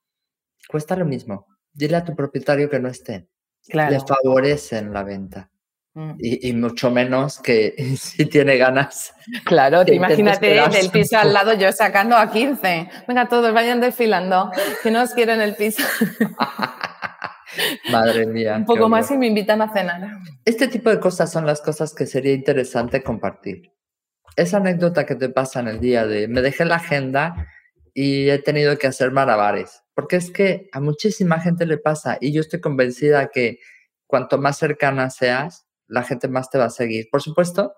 Speaker 1: cuesta lo mismo. Dile a tu propietario que no esté. Claro. Le favorecen la venta. Mm. Y, mucho menos que si tiene ganas.
Speaker 2: Claro, imagínate del piso al lado yo sacando a 15. Venga, todos vayan desfilando, que no os quieren el piso.
Speaker 1: Madre mía.
Speaker 2: Un poco más y me invitan a cenar.
Speaker 1: Este tipo de cosas son las cosas que sería interesante compartir. Esa anécdota que te pasa en el día de me dejé la agenda y he tenido que hacer malabares. Porque es que a muchísima gente le pasa y yo estoy convencida que cuanto más cercana seas, la gente más te va a seguir. Por supuesto,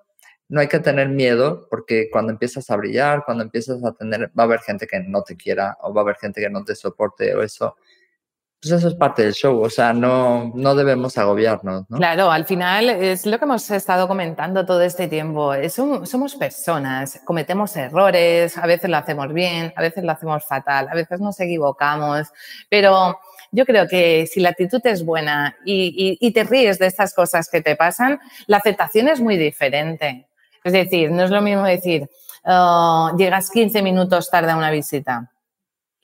Speaker 1: no hay que tener miedo porque cuando empiezas a brillar, cuando empiezas a tener, va a haber gente que no te quiera o va a haber gente que no te soporte o eso pues eso es parte del show, o sea, no, no debemos agobiarnos. ¿no?
Speaker 2: Claro, al final es lo que hemos estado comentando todo este tiempo. somos personas, cometemos errores, a veces lo hacemos bien, a veces lo hacemos fatal, a veces nos equivocamos, pero yo creo que si la actitud es buena y, te ríes de estas cosas que te pasan, la aceptación es muy diferente. Es decir, no es lo mismo decir, oh, llegas 15 minutos tarde a una visita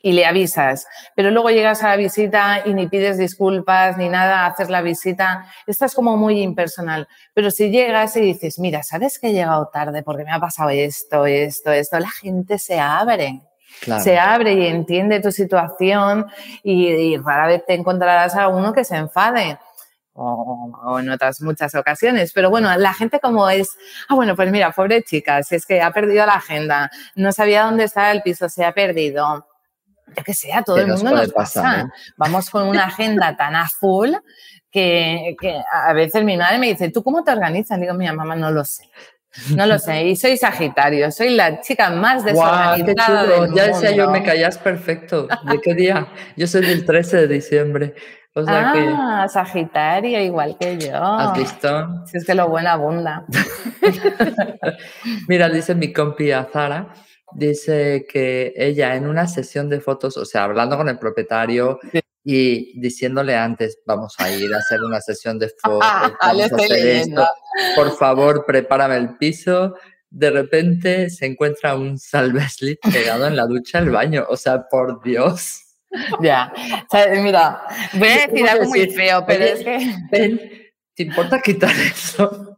Speaker 2: y le avisas, pero luego llegas a la visita y ni pides disculpas ni nada, haces la visita, estás como muy impersonal. Pero si llegas y dices, mira, sabes que he llegado tarde porque me ha pasado esto, esto, esto, la gente se abre. Se abre y entiende tu situación y, rara vez te encontrarás a uno que se enfade. O, en otras muchas ocasiones. Pero bueno, la gente como es, ah, bueno, pues mira, pobre chica, si es que ha perdido la agenda, no sabía dónde estaba el piso, se ha perdido, yo que sé, a todo el mundo nos, pasa. Vamos con una agenda tan a full que, a veces mi madre me dice, ¿tú cómo te organizas? Digo, mi mamá, no lo sé. No lo sé. Y soy Sagitario, soy la chica más desorganizada. del
Speaker 1: ya decía yo, me callas perfecto. ¿De qué día? Yo soy del 13 de diciembre. O sea
Speaker 2: ah, Sagitario, igual que yo.
Speaker 1: ¿Has visto?
Speaker 2: Si es que lo bueno abunda.
Speaker 1: Mira, dice mi compi Zara dice que ella en una sesión de fotos, o sea, hablando con el propietario y diciéndole antes, vamos a ir a hacer una sesión de fotos, vamos a hacer esto, por favor, prepárame el piso. De repente se encuentra un salveslip pegado en la ducha del baño, o sea, por Dios.
Speaker 2: Ya, mira, voy a decir algo muy feo, pero es que...
Speaker 1: ¿te importa quitar eso?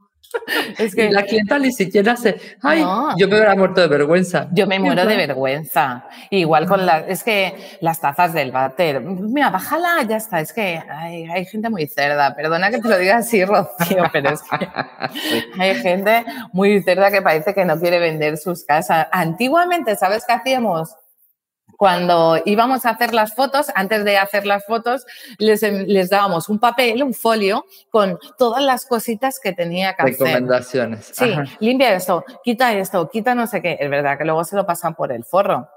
Speaker 1: Es que la clienta ni siquiera se. Ay, yo me hubiera muerto de vergüenza.
Speaker 2: Yo me muero de vergüenza. Igual con las. Es que las tazas del váter. Mira, bájala, ya está. Es que hay, hay gente muy cerda. Perdona que te lo diga así, Rocío, pero es que hay gente muy cerda que parece que no quiere vender sus casas. Antiguamente, ¿sabes qué hacíamos? Cuando íbamos a hacer las fotos, antes de hacer las fotos, les, em, les dábamos un papel, un folio, con todas las cositas que tenía que
Speaker 1: hacer. Recomendaciones.
Speaker 2: Sí, limpia esto, quita esto, quita no sé qué. Es verdad que luego se lo pasan por el forro.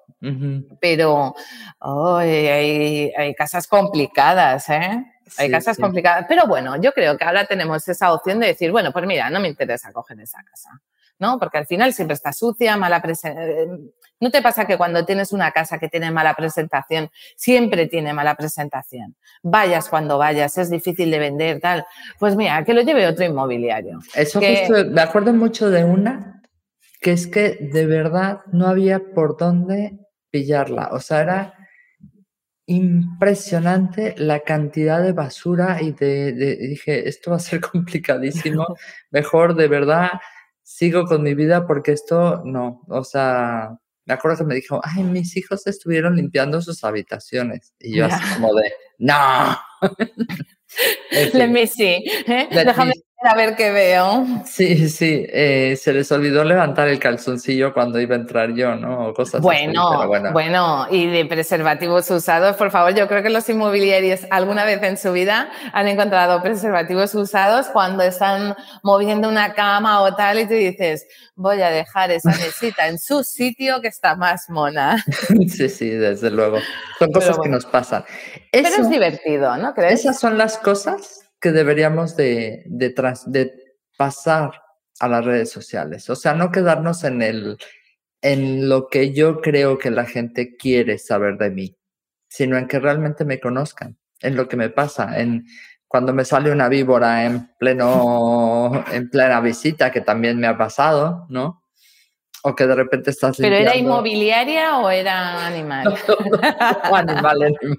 Speaker 2: Pero hay, hay, casas complicadas, ¿eh? Hay casas complicadas. Pero bueno, yo creo que ahora tenemos esa opción de decir, bueno, pues mira, no me interesa coger esa casa. ¿no? Porque al final siempre está sucia, mala presentación. ¿No te pasa que cuando tienes una casa que tiene mala presentación, siempre tiene mala presentación? Vayas cuando vayas, es difícil de vender, tal. Pues mira, que lo lleve otro inmobiliario.
Speaker 1: Eso justo, me acuerdo mucho de una, que es que de verdad no había por dónde pillarla. O sea, era impresionante la cantidad de basura y de dije, esto va a ser complicadísimo. Mejor de verdad sigo con mi vida porque esto no, o sea, me acuerdo que me dijo, ay, mis hijos estuvieron limpiando sus habitaciones. Y yo así como de, no.
Speaker 2: Let me see. ¿eh? Déjame a ver qué veo.
Speaker 1: Sí, sí, eh, se les olvidó levantar el calzoncillo cuando iba a entrar yo, ¿no? O cosas
Speaker 2: bueno, así, bueno, bueno, y de preservativos usados, por favor, yo creo que los inmobiliarios alguna vez en su vida han encontrado preservativos usados cuando están moviendo una cama o tal y tú dices, voy a dejar esa mesita en su sitio que está más mona.
Speaker 1: Sí, sí, desde luego. Son cosas que nos pasan.
Speaker 2: Pero es divertido, ¿no
Speaker 1: ¿Crees? Esas son las cosas que deberíamos de, de, de pasar a las redes sociales. O sea, no quedarnos en, el, en lo que yo creo que la gente quiere saber de mí, sino en que realmente me conozcan, en lo que me pasa, en cuando me sale una víbora en pleno, en plena visita, que también me ha pasado, ¿no? O que de repente estás
Speaker 2: ¿Pero era inmobiliaria o era animal?
Speaker 1: animal, animal.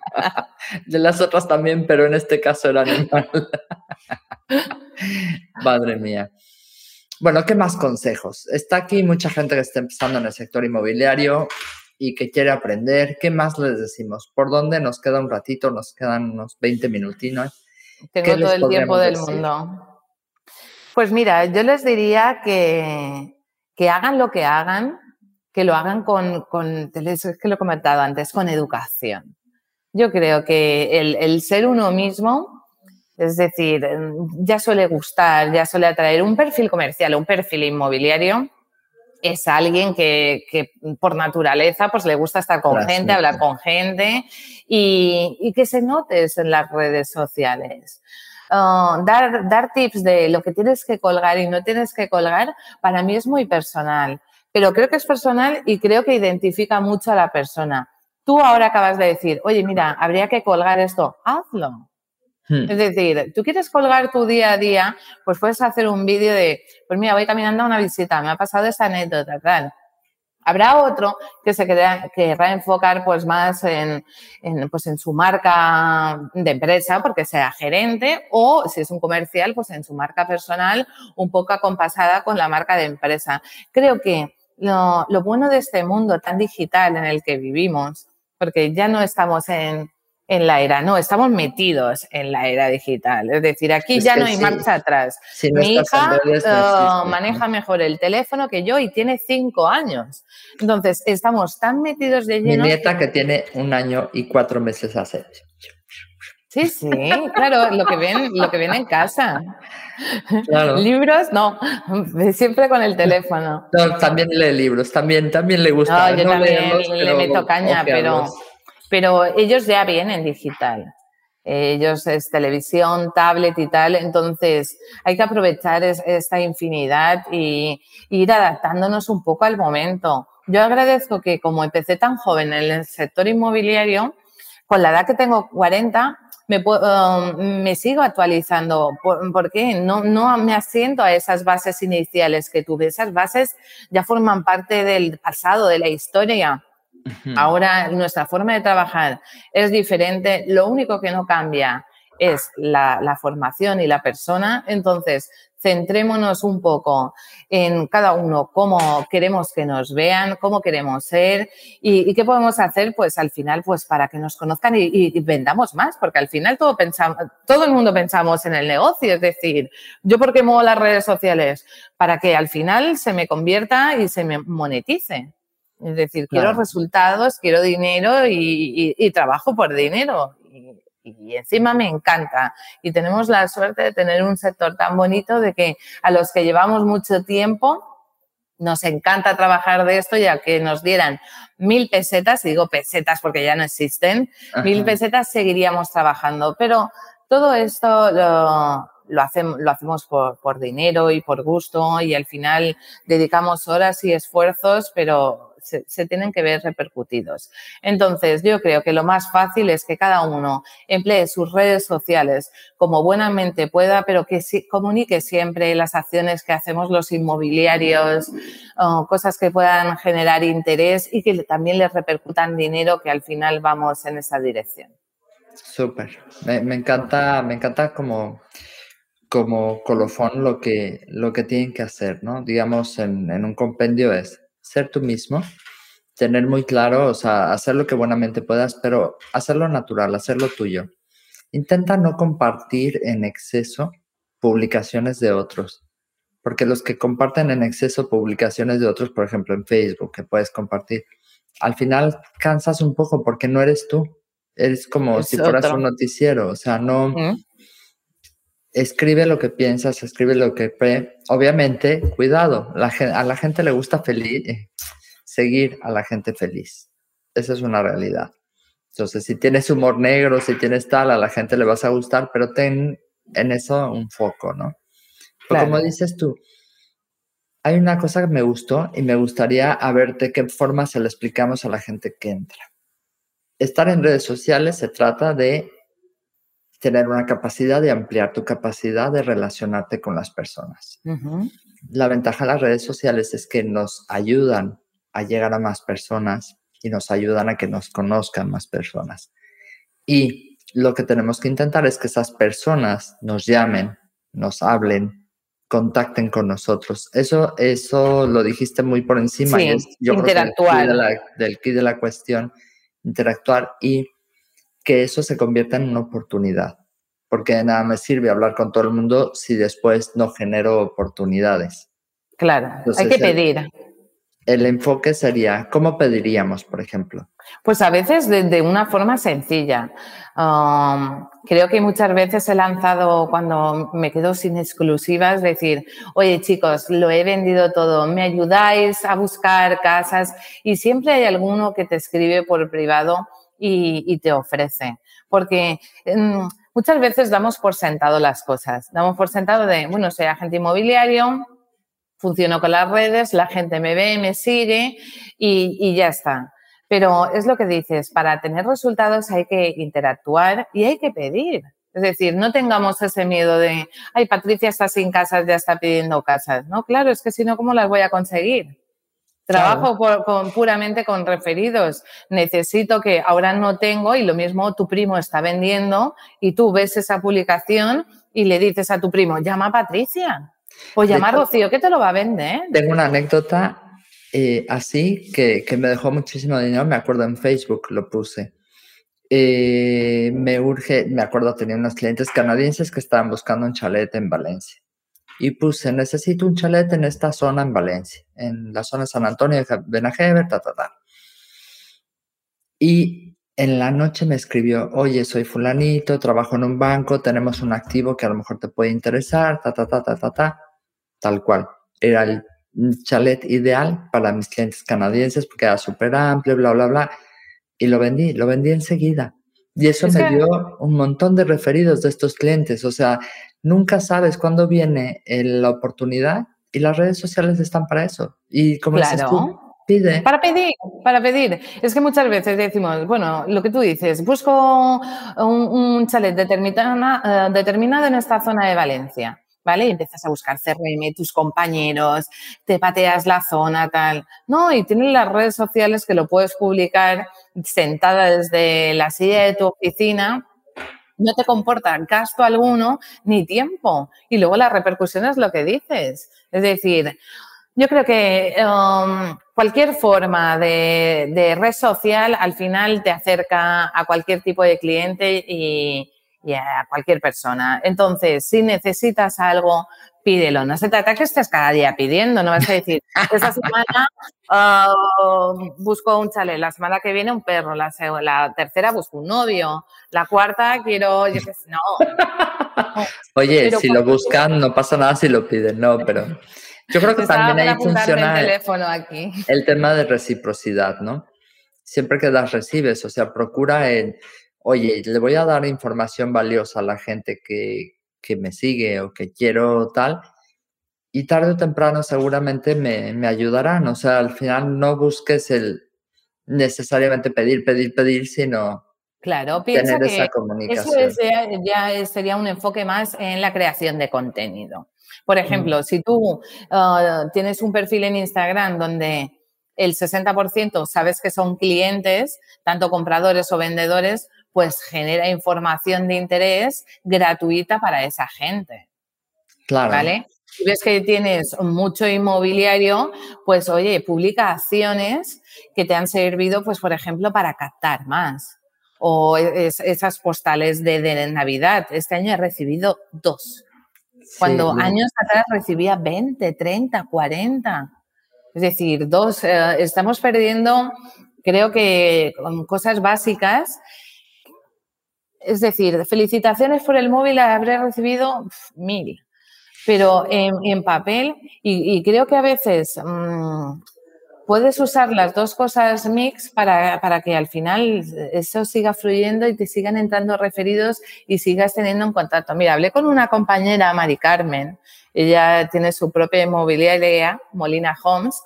Speaker 1: De las otras también, pero en este caso era animal. Madre mía. Bueno, ¿qué más consejos? Está aquí mucha gente que está empezando en el sector inmobiliario y que quiere aprender. ¿Qué más les decimos? ¿Por dónde nos queda un ratito? Nos quedan unos 20 minutinos.
Speaker 2: Tengo todo el tiempo del mundo. Pues mira, yo les diría que que hagan lo que hagan, que lo hagan con, con es que lo he comentado antes, con educación. Yo creo que el, ser uno mismo, es decir, ya suele gustar, ya suele atraer un perfil comercial, un perfil inmobiliario, es alguien que, por naturaleza pues le gusta estar con gente, hablar con gente y, y, que se notes en las redes sociales. Ah, dar, dar tips de lo que tienes que colgar y no tienes que colgar, para mí es muy personal. Pero creo que es personal y creo que identifica mucho a la persona. Tú ahora acabas de decir, oye, mira, habría que colgar esto, hazlo. Hmm. Es decir, tú quieres colgar tu día a día, pues puedes hacer un vídeo de, pues mira, voy caminando a una visita, me ha pasado esa anécdota, tal. Habrá otro que se querrá enfocar pues más en, pues en su marca de empresa porque sea gerente o si es un comercial pues en su marca personal un poco acompasada con la marca de empresa. Creo que lo, lo bueno de este mundo tan digital en el que vivimos, porque ya no estamos en, en la era, no, estamos metidos en la era digital. Es decir, aquí ya no hay marcha atrás. Mi hija eh, maneja mejor el teléfono que yo y tiene cinco años. Entonces, estamos tan metidos de lleno.
Speaker 1: Mi nieta que tiene un año y cuatro meses hace.
Speaker 2: Sí, sí, claro, lo que ven, lo que ven en casa. Libros, no, siempre con el teléfono.
Speaker 1: también lee libros, también, también le gusta.
Speaker 2: No, yo también le meto caña, pero pero ellos ya vienen digital. Ellos es televisión, tablet y tal, entonces hay que aprovechar esta infinidad y, ir adaptándonos un poco al momento. Yo agradezco que como empecé tan joven en el sector inmobiliario, con la edad que tengo 40, me, um, me sigo actualizando. ¿Por, qué? No, no me asiento a esas bases iniciales que tuve. Esas bases ya forman parte del pasado, de la historia. Ahora nuestra forma de trabajar es diferente. Lo único que no cambia es la, formación y la persona. Entonces, centrémonos un poco en cada uno, cómo queremos que nos vean, cómo queremos ser y, qué podemos hacer, pues al final, pues para que nos conozcan y, vendamos más, porque al final todo, pensamos, todo el mundo pensamos en el negocio, es decir, yo porque muevo las redes sociales, para que al final se me convierta y se me monetice. Es decir, quiero resultados, quiero dinero y, trabajo por dinero y encima me encanta. Y tenemos la suerte de tener un sector tan bonito de que a los que llevamos mucho tiempo nos encanta trabajar de esto ya que nos dieran mil pesetas, y digo pesetas porque ya no existen, mil pesetas seguiríamos trabajando. Pero todo esto lo, lo, hacemos, lo hacemos por, por dinero y por gusto y al final dedicamos horas y esfuerzos, pero se, tienen que ver repercutidos. Entonces, yo creo que lo más fácil es que cada uno emplee sus redes sociales como buenamente pueda, pero que comunique siempre las acciones que hacemos los inmobiliarios, cosas que puedan generar interés y que también les repercutan dinero, que al final vamos en esa dirección.
Speaker 1: Súper. Me, encanta, me encanta como como colofón lo que, lo que tienen que hacer, ¿no? Digamos, en, en un compendio es ser tú mismo, tener muy claro, o sea, hacer lo que buenamente puedas, pero hacerlo natural, hacerlo tuyo. Intenta no compartir en exceso publicaciones de otros, porque los que comparten en exceso publicaciones de otros, por ejemplo, en Facebook, que puedes compartir, al final cansas un poco porque no eres tú. Eres como si fueras un noticiero, o sea, no, escribe lo que piensas, escribe lo que pre. Obviamente, cuidado, a la gente le gusta feliz, eh, seguir a la gente feliz. Esa es una realidad. Entonces, si tienes humor negro, si tienes tal, a la gente le vas a gustar, pero ten en eso un foco, ¿no? como dices tú, hay una cosa que me gustó y me gustaría a ver de qué forma se lo explicamos a la gente que entra. Estar en redes sociales se trata de tener una capacidad de ampliar tu capacidad de relacionarte con las personas. La ventaja de las redes sociales es que nos ayudan a llegar a más personas y nos ayudan a que nos conozcan más personas. Y lo que tenemos que intentar es que esas personas nos llamen, nos hablen, contacten con nosotros. Eso, eso lo dijiste muy por encima.
Speaker 2: Sí, yo interactuar.
Speaker 1: del key de la cuestión, interactuar y que eso se convierta en una oportunidad, porque de nada me sirve hablar con todo el mundo si después no genero oportunidades.
Speaker 2: Claro, hay que pedir.
Speaker 1: El, enfoque sería, ¿cómo pediríamos, por ejemplo?
Speaker 2: Pues a veces de, una forma sencilla. Um, creo que muchas veces he lanzado cuando me quedo sin exclusivas, decir, oye chicos, lo he vendido todo, me ayudáis a buscar casas y siempre hay alguno que te escribe por privado y, te ofrece. Porque mm, muchas veces damos por sentado las cosas. Damos por sentado de, bueno, soy agente inmobiliario, funciono con las redes, la gente me ve, me sigue y, y ya está. Pero es lo que dices, para tener resultados hay que interactuar y hay que pedir. Es decir, no tengamos ese miedo de, ay, Patricia está sin casas, ya está pidiendo casas. No, claro, es que si no, ¿cómo las voy a conseguir? Trabajo con, puramente con referidos. Necesito que ahora no tengo y lo mismo tu primo está vendiendo y tú ves esa publicación y le dices a tu primo, llama a Patricia o llama a Rocío que te lo va a vender.
Speaker 1: Tengo una anécdota eh, así que, me dejó muchísimo dinero, me acuerdo en Facebook lo puse. Eh, me urge, me acuerdo tenía unos clientes canadienses que estaban buscando un chalet en Valencia y puse, necesito un chalet en esta zona en Valencia, en la zona de San Antonio de Benajever, ta, ta, ta. Y en la noche me escribió, oye, soy fulanito, trabajo en un banco, tenemos un activo que a lo mejor te puede interesar, ta, ta, ta, ta, ta, ta, tal cual. Era el chalet ideal para mis clientes canadienses porque era súper amplio, bla, bla, bla. Y lo vendí, lo vendí enseguida. Y eso me dio un montón de referidos de estos clientes. O sea, nunca sabes cuándo viene la oportunidad y las redes sociales están para eso. Y como
Speaker 2: dices tú, pide. Para pedir, para pedir. Es que muchas veces decimos, bueno, lo que tú dices, busco un, chalet determinada, eh, determinado en esta zona de Valencia. ¿vale? Y empiezas a buscar CRM, tus compañeros, te pateas la zona, tal. No, y tienes las redes sociales que lo puedes publicar sentada desde la silla de tu oficina no te comporta gasto alguno ni tiempo. Y luego la repercusión es lo que dices. Es decir, yo creo que um, cualquier forma de, red social al final te acerca a cualquier tipo de cliente y, a cualquier persona. Entonces, si necesitas algo, pídelo. No se trata que estés cada día pidiendo, no vas a decir, esta semana uh, busco un chalet, la semana que viene un perro, la, la tercera busco un novio, la cuarta quiero, yo qué sé, no.
Speaker 1: Oye, si lo buscan, no pasa nada si lo piden, no, pero... Yo creo que también ahí funciona el, tema de reciprocidad, ¿no? Siempre que das, recibes, o sea, procura en, oye, le voy a dar información valiosa a la gente que, me sigue o que quiero tal, y tarde o temprano seguramente me, me, ayudarán. O sea, al final no busques el necesariamente pedir, pedir, pedir, sino
Speaker 2: claro, tener esa comunicación. Eso ya, sería un enfoque más en la creación de contenido. Por ejemplo, si tú ah, tienes un perfil en Instagram donde el 60% sabes que son clientes, tanto compradores o vendedores, pues genera información de interés gratuita para esa gente. Claro. ¿Vale? Si ves que tienes mucho inmobiliario, pues oye, publica acciones que te han servido, pues por ejemplo, para captar más. O esas postales de, de Navidad. Este año he recibido dos. Cuando años atrás recibía 20, 30, 40. Es decir, dos, eh, estamos perdiendo, creo que con cosas básicas. Es decir, felicitaciones por el móvil, habré recibido mil. Pero en, papel, y, creo que a veces mm, puedes usar las dos cosas mix para, para, que al final eso siga fluyendo y te sigan entrando referidos y sigas teniendo en contacto. Mira, hablé con una compañera, Mari Carmen, ella tiene su propia inmobiliaria, Molina Homes,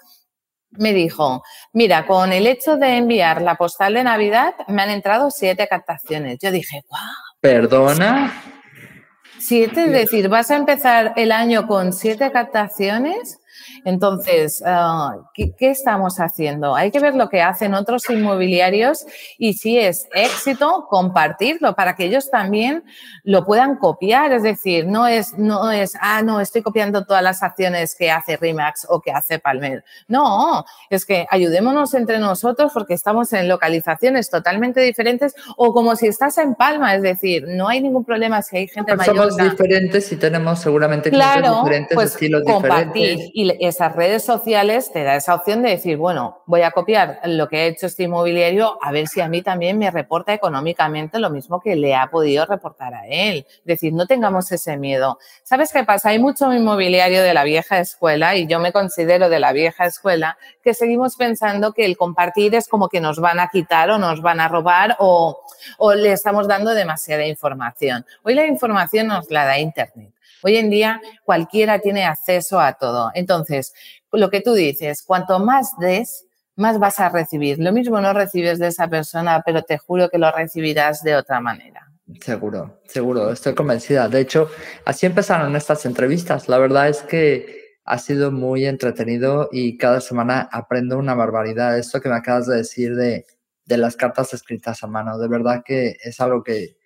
Speaker 2: me dijo, mira, con el hecho de enviar la postal de Navidad me han entrado siete captaciones. Yo dije, wow.
Speaker 1: ¿Perdona?
Speaker 2: Siete, es decir, vas a empezar el año con siete captaciones. Entonces, ah, ¿qué, estamos haciendo? Hay que ver lo que hacen otros inmobiliarios y si es éxito, compartirlo para que ellos también lo puedan copiar. Es decir, no es, no es, ah, no, estoy copiando todas las acciones que hace Remax o que hace Palmer. No, es que ayudémonos entre nosotros porque estamos en localizaciones totalmente diferentes o como si estás en Palma. Es decir, no hay ningún problema si hay gente mayor.
Speaker 1: Somos diferentes y tenemos seguramente
Speaker 2: claro,
Speaker 1: diferentes,
Speaker 2: pues, estilos compartir. Y esas redes sociales te da esa opción de decir, bueno, voy a copiar lo que ha hecho este inmobiliario a ver si a mí también me reporta económicamente lo mismo que le ha podido reportar a él. Es decir, no tengamos ese miedo. ¿Sabes qué pasa? Hay mucho inmobiliario de la vieja escuela y yo me considero de la vieja escuela que seguimos pensando que el compartir es como que nos van a quitar o nos van a robar o, o le estamos dando demasiada información. Hoy la información nos la da Internet. Hoy en día cualquiera tiene acceso a todo. Entonces, lo que tú dices, cuanto más des, más vas a recibir. Lo mismo no recibes de esa persona, pero te juro que lo recibirás de otra manera.
Speaker 1: Seguro, seguro, estoy convencida. De hecho, así empezaron estas entrevistas. La verdad es que ha sido muy entretenido y cada semana aprendo una barbaridad. Esto que me acabas de decir de, de las cartas escritas a mano, de verdad que es algo que,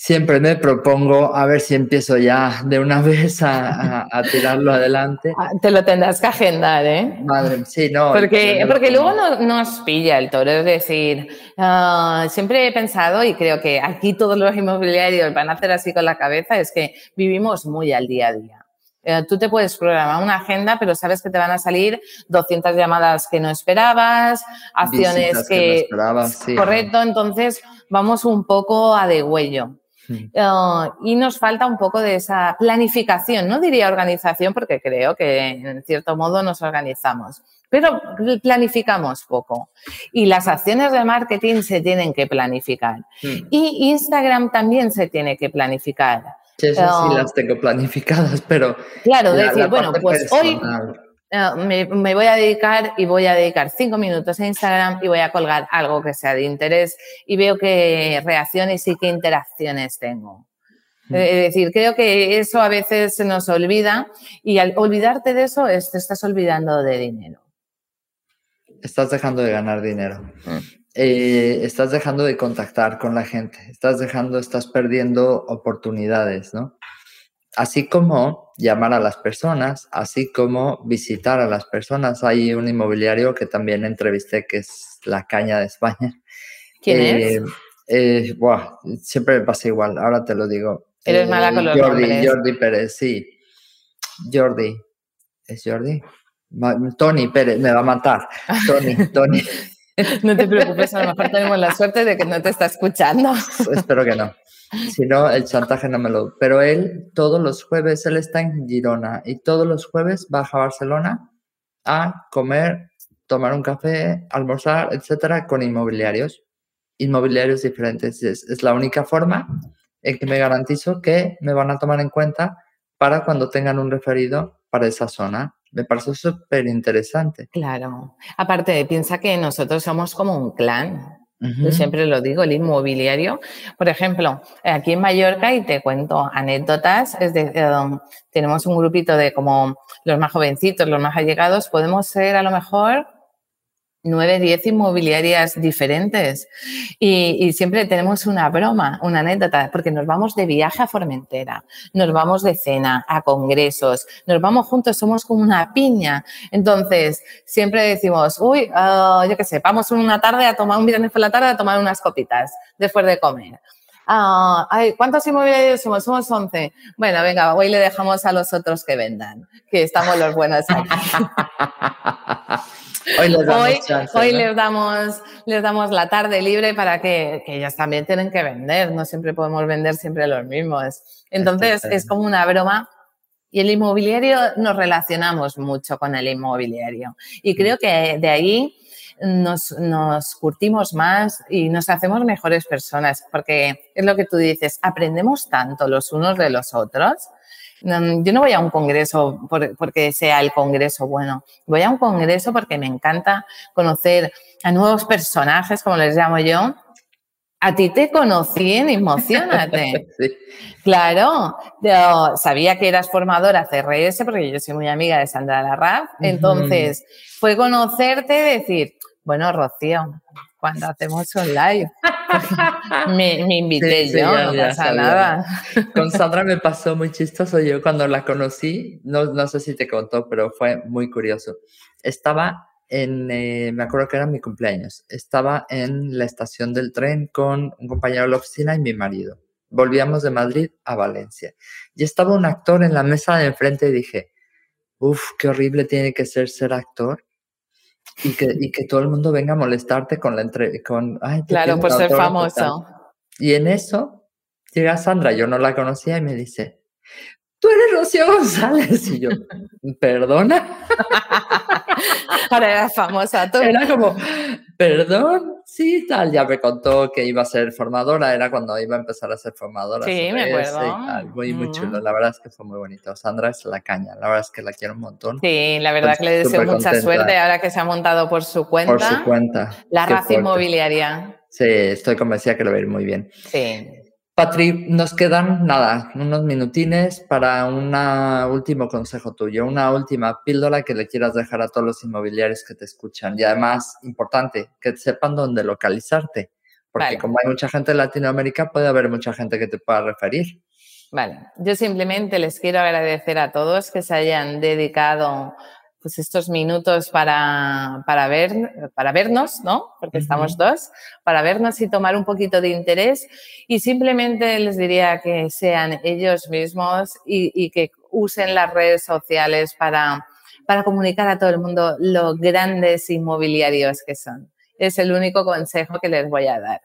Speaker 1: siempre me propongo a ver si empiezo ya de una vez a, tirarlo adelante.
Speaker 2: Ah, te lo tendrás que agendar, ¿eh?
Speaker 1: Madre, sí, no.
Speaker 2: Porque, porque luego no, nos pilla el toro, es decir, ah, siempre he pensado y creo que aquí todos los inmobiliarios van a hacer así con la cabeza, es que vivimos muy al día a día. Eh, tú te puedes programar una agenda, pero sabes que te van a salir 200 llamadas que no esperabas, acciones que... esperabas, Correcto, entonces vamos un poco a de huello. Ah, y nos falta un poco de esa planificación, no diría organización porque creo que en cierto modo nos organizamos, pero planificamos poco. Y las acciones de marketing se tienen que planificar. Y Instagram también se tiene que planificar.
Speaker 1: Sí, sí ah, las tengo planificadas, pero...
Speaker 2: Claro, decir, bueno, pues hoy Ah, me, voy a dedicar y voy a dedicar cinco minutos a Instagram y voy a colgar algo que sea de interés y veo qué reacciones y qué interacciones tengo. Mm. Es decir, creo que eso a veces se nos olvida y al olvidarte de eso te estás olvidando de dinero.
Speaker 1: Estás dejando de ganar dinero. Mm. eh, estás dejando de contactar con la gente, estás dejando, estás perdiendo oportunidades, ¿no? Así como llamar a las personas, así como visitar a las personas. Hay un inmobiliario que también entrevisté que es La Caña de España.
Speaker 2: ¿Quién es?
Speaker 1: Eh, siempre me pasa igual, ahora te lo digo.
Speaker 2: Eres mala con los
Speaker 1: Jordi,
Speaker 2: nombres.
Speaker 1: Jordi Pérez, sí. Jordi. ¿Es Jordi? Tony Pérez, me va a matar. Tony, Tony.
Speaker 2: No te preocupes, a lo mejor tenemos la suerte de que no te está escuchando.
Speaker 1: Espero que no. Si no, el chantaje no me lo... Pero él todos los jueves, él está en Girona y todos los jueves baja a Barcelona a comer, tomar un café, almorzar, etcétera, con inmobiliarios. Inmobiliarios diferentes. Es, es la única forma en que me garantizo que me van a tomar en cuenta para cuando tengan un referido para esa zona. Me parece súper interesante.
Speaker 2: Claro. Aparte, piensa que nosotros somos como un clan. Yo siempre lo digo, el inmobiliario. Por ejemplo, aquí en Mallorca, y te cuento anécdotas, es de, um, tenemos un grupito de como los más jovencitos, los más allegados, podemos ser a lo mejor nueve, diez inmobiliarias diferentes. Y, siempre tenemos una broma, una anécdota, porque nos vamos de viaje a Formentera, nos vamos de cena, a congresos, nos vamos juntos, somos como una piña. Entonces, siempre decimos, uy, uh, yo qué sé, vamos una tarde a tomar, un viernes por la tarde a tomar unas copitas después de comer. Ah, ay, ¿Cuántos inmobiliarios somos? Somos 11. Bueno, venga, hoy le dejamos a los otros que vendan, que estamos los buenos aquí.
Speaker 1: Hoy, les damos,
Speaker 2: hoy,
Speaker 1: chance,
Speaker 2: hoy
Speaker 1: ¿no?
Speaker 2: les, damos, les damos la tarde libre para que, que, ellos también tienen que vender. No siempre podemos vender siempre los mismos. Entonces, es como una broma. Y el inmobiliario, nos relacionamos mucho con el inmobiliario. Y creo que de ahí nos, nos curtimos más y nos hacemos mejores personas, porque es lo que tú dices, aprendemos tanto los unos de los otros. Yo no voy a un congreso por, porque sea el congreso bueno, voy a un congreso porque me encanta conocer a nuevos personajes, como les llamo yo. A ti te conocí en Emocionate.
Speaker 1: sí.
Speaker 2: Claro, yo sabía que eras formadora CRS porque yo soy muy amiga de Sandra Larraz. Uh -huh. Entonces, fue conocerte y decir, bueno, Rocío, cuando hacemos un live. me, me, invité sí, sí, yo, ya, no pasa sabía. nada.
Speaker 1: Con Sandra me pasó muy chistoso. Yo cuando la conocí, no, no sé si te contó, pero fue muy curioso. Estaba en, eh, me acuerdo que era mi cumpleaños, estaba en la estación del tren con un compañero de la oficina y mi marido. Volvíamos de Madrid a Valencia. Y estaba un actor en la mesa de enfrente y dije, uff, qué horrible tiene que ser ser actor y que, y que todo el mundo venga a molestarte con la entre, con ay,
Speaker 2: claro por ser famoso
Speaker 1: y en eso llega Sandra yo no la conocía y me dice tú eres Rocío González y yo perdona
Speaker 2: ahora eras famosa tú.
Speaker 1: Era como perdón sí tal ya me contó que iba a ser formadora era cuando iba a empezar a ser formadora
Speaker 2: sí me acuerdo.
Speaker 1: tal, muy muy mm. chulo la verdad es que fue muy bonito Sandra es la caña la verdad es que la quiero un montón.
Speaker 2: Sí la verdad que le deseo mucha contenta. suerte ahora que se ha montado por su cuenta
Speaker 1: por su cuenta.
Speaker 2: la raza inmobiliaria.
Speaker 1: Sí estoy convencida que lo va a ir muy bien.
Speaker 2: Sí
Speaker 1: Patri, nos quedan nada, unos minutines para un último consejo tuyo, una última píldora que le quieras dejar a todos los inmobiliarios que te escuchan. Y además, importante, que sepan dónde localizarte, porque vale. como hay mucha gente en Latinoamérica, puede haber mucha gente que te pueda referir.
Speaker 2: Vale, yo simplemente les quiero agradecer a todos que se hayan dedicado pues estos minutos para, para, ver, para vernos, ¿no? Porque uh -huh. estamos dos, para vernos y tomar un poquito de interés. Y simplemente les diría que sean ellos mismos y, y que usen las redes sociales para, para comunicar a todo el mundo lo grandes inmobiliarios que son. Es el único consejo que les voy a dar.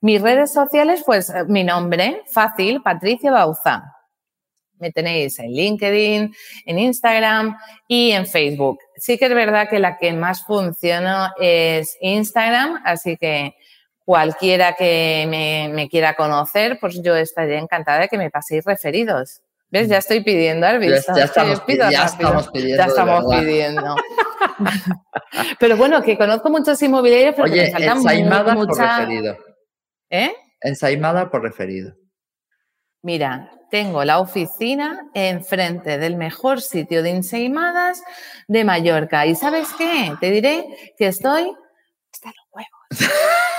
Speaker 2: Mis redes sociales, pues mi nombre, fácil, Patricia Bauza. Me tenéis en LinkedIn, en Instagram y en Facebook. Sí que es verdad que la que más funciona es Instagram, así que cualquiera que me, me quiera conocer, pues yo estaría encantada de que me paséis referidos. ¿Ves? Ya estoy pidiendo, ¿has visto?
Speaker 1: Ya, estamos, pido ya estamos, pidiendo.
Speaker 2: Ya estamos pidiendo. pero bueno, que conozco muchos inmobiliarios, pero
Speaker 1: Oye,
Speaker 2: que me faltan mucha...
Speaker 1: por referido.
Speaker 2: ¿Eh?
Speaker 1: Ensaimada por referido.
Speaker 2: Mira, tengo la oficina enfrente del mejor sitio de ensaimadas de Mallorca. ¿Y sabes qué? Te diré que estoy hasta los huevos.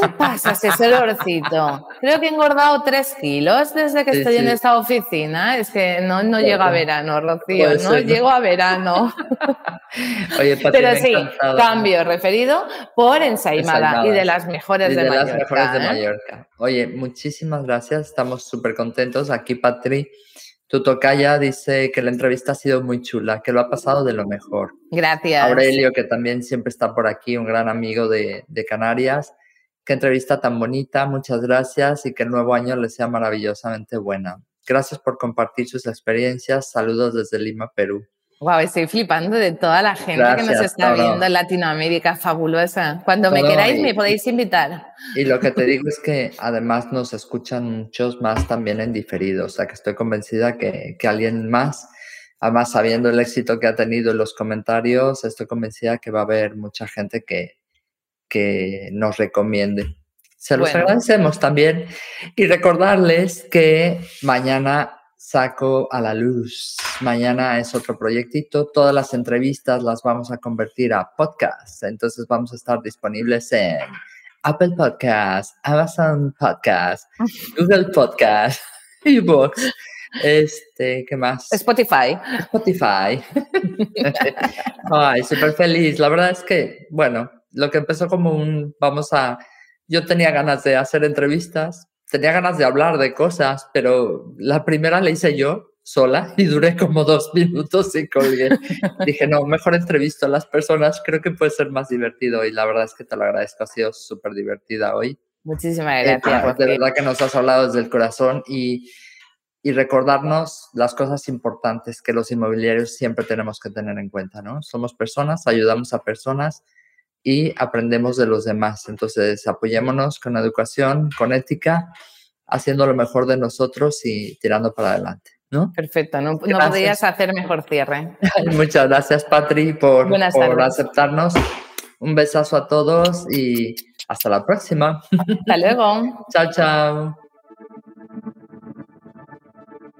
Speaker 2: ¿Qué pasa, asesorcito? Creo que he engordado tres kilos desde que estoy en esta oficina. Es que no, no llego a verano, Rocío, no llego a verano.
Speaker 1: Oye,
Speaker 2: Pero sí, cambio referido por ensaimada, y de las mejores de, Las mejores de ¿eh? Mallorca.
Speaker 1: Oye, muchísimas gracias, estamos súper contentos. Aquí, Patri, tu tocaya dice que la entrevista ha sido muy chula, que lo ha pasado de lo mejor.
Speaker 2: Gracias.
Speaker 1: Aurelio, que también siempre está por aquí, un gran amigo de, de Canarias. Qué entrevista tan bonita, muchas gracias y que el nuevo año les sea maravillosamente buena. Gracias por compartir sus experiencias. Saludos desde Lima, Perú.
Speaker 2: Wow, estoy flipando de toda la gente que nos está viendo en Latinoamérica, fabulosa. Cuando me queráis me podéis invitar.
Speaker 1: Y lo que te digo es que además nos escuchan muchos más también en diferido, o sea que estoy convencida que, que alguien más, además sabiendo el éxito que ha tenido en los comentarios, estoy convencida que va a haber mucha gente que, que nos recomiende. Se los agradecemos también y recordarles que mañana saco a la luz. Mañana es otro proyectito. Todas las entrevistas las vamos a convertir a podcast. Entonces vamos a estar disponibles en Apple Podcast, Amazon Podcast, Google Podcast, eBooks. Este, ¿qué más?
Speaker 2: Spotify.
Speaker 1: Spotify. Ay, súper feliz. La verdad es que, bueno, lo que empezó como un, vamos a, yo tenía ganas de hacer entrevistas, tenía ganas de hablar de cosas, pero la primera la hice yo sola y duré como dos minutos y colgué. Dije, no, mejor entrevisto a las personas, creo que puede ser más divertido y la verdad es que te lo agradezco, ha sido súper divertida hoy.
Speaker 2: Muchísimas eh, gracias.
Speaker 1: de verdad que nos has hablado desde el corazón y, y recordarnos las cosas importantes que los inmobiliarios siempre tenemos que tener en cuenta, ¿no? Somos personas, ayudamos a personas y aprendemos de los demás. Entonces, apoyémonos con educación, con ética, haciendo lo mejor de nosotros y tirando para adelante. ¿no?
Speaker 2: Perfecto, no, podrías hacer mejor cierre.
Speaker 1: Muchas gracias, Patri, por, por aceptarnos. Un besazo a todos y hasta la próxima.
Speaker 2: Hasta luego.
Speaker 1: chao, chao.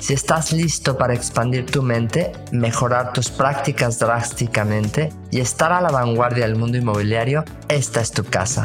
Speaker 1: Si estás listo para expandir tu mente, mejorar tus prácticas drásticamente y estar a la vanguardia del mundo inmobiliario, esta es tu casa.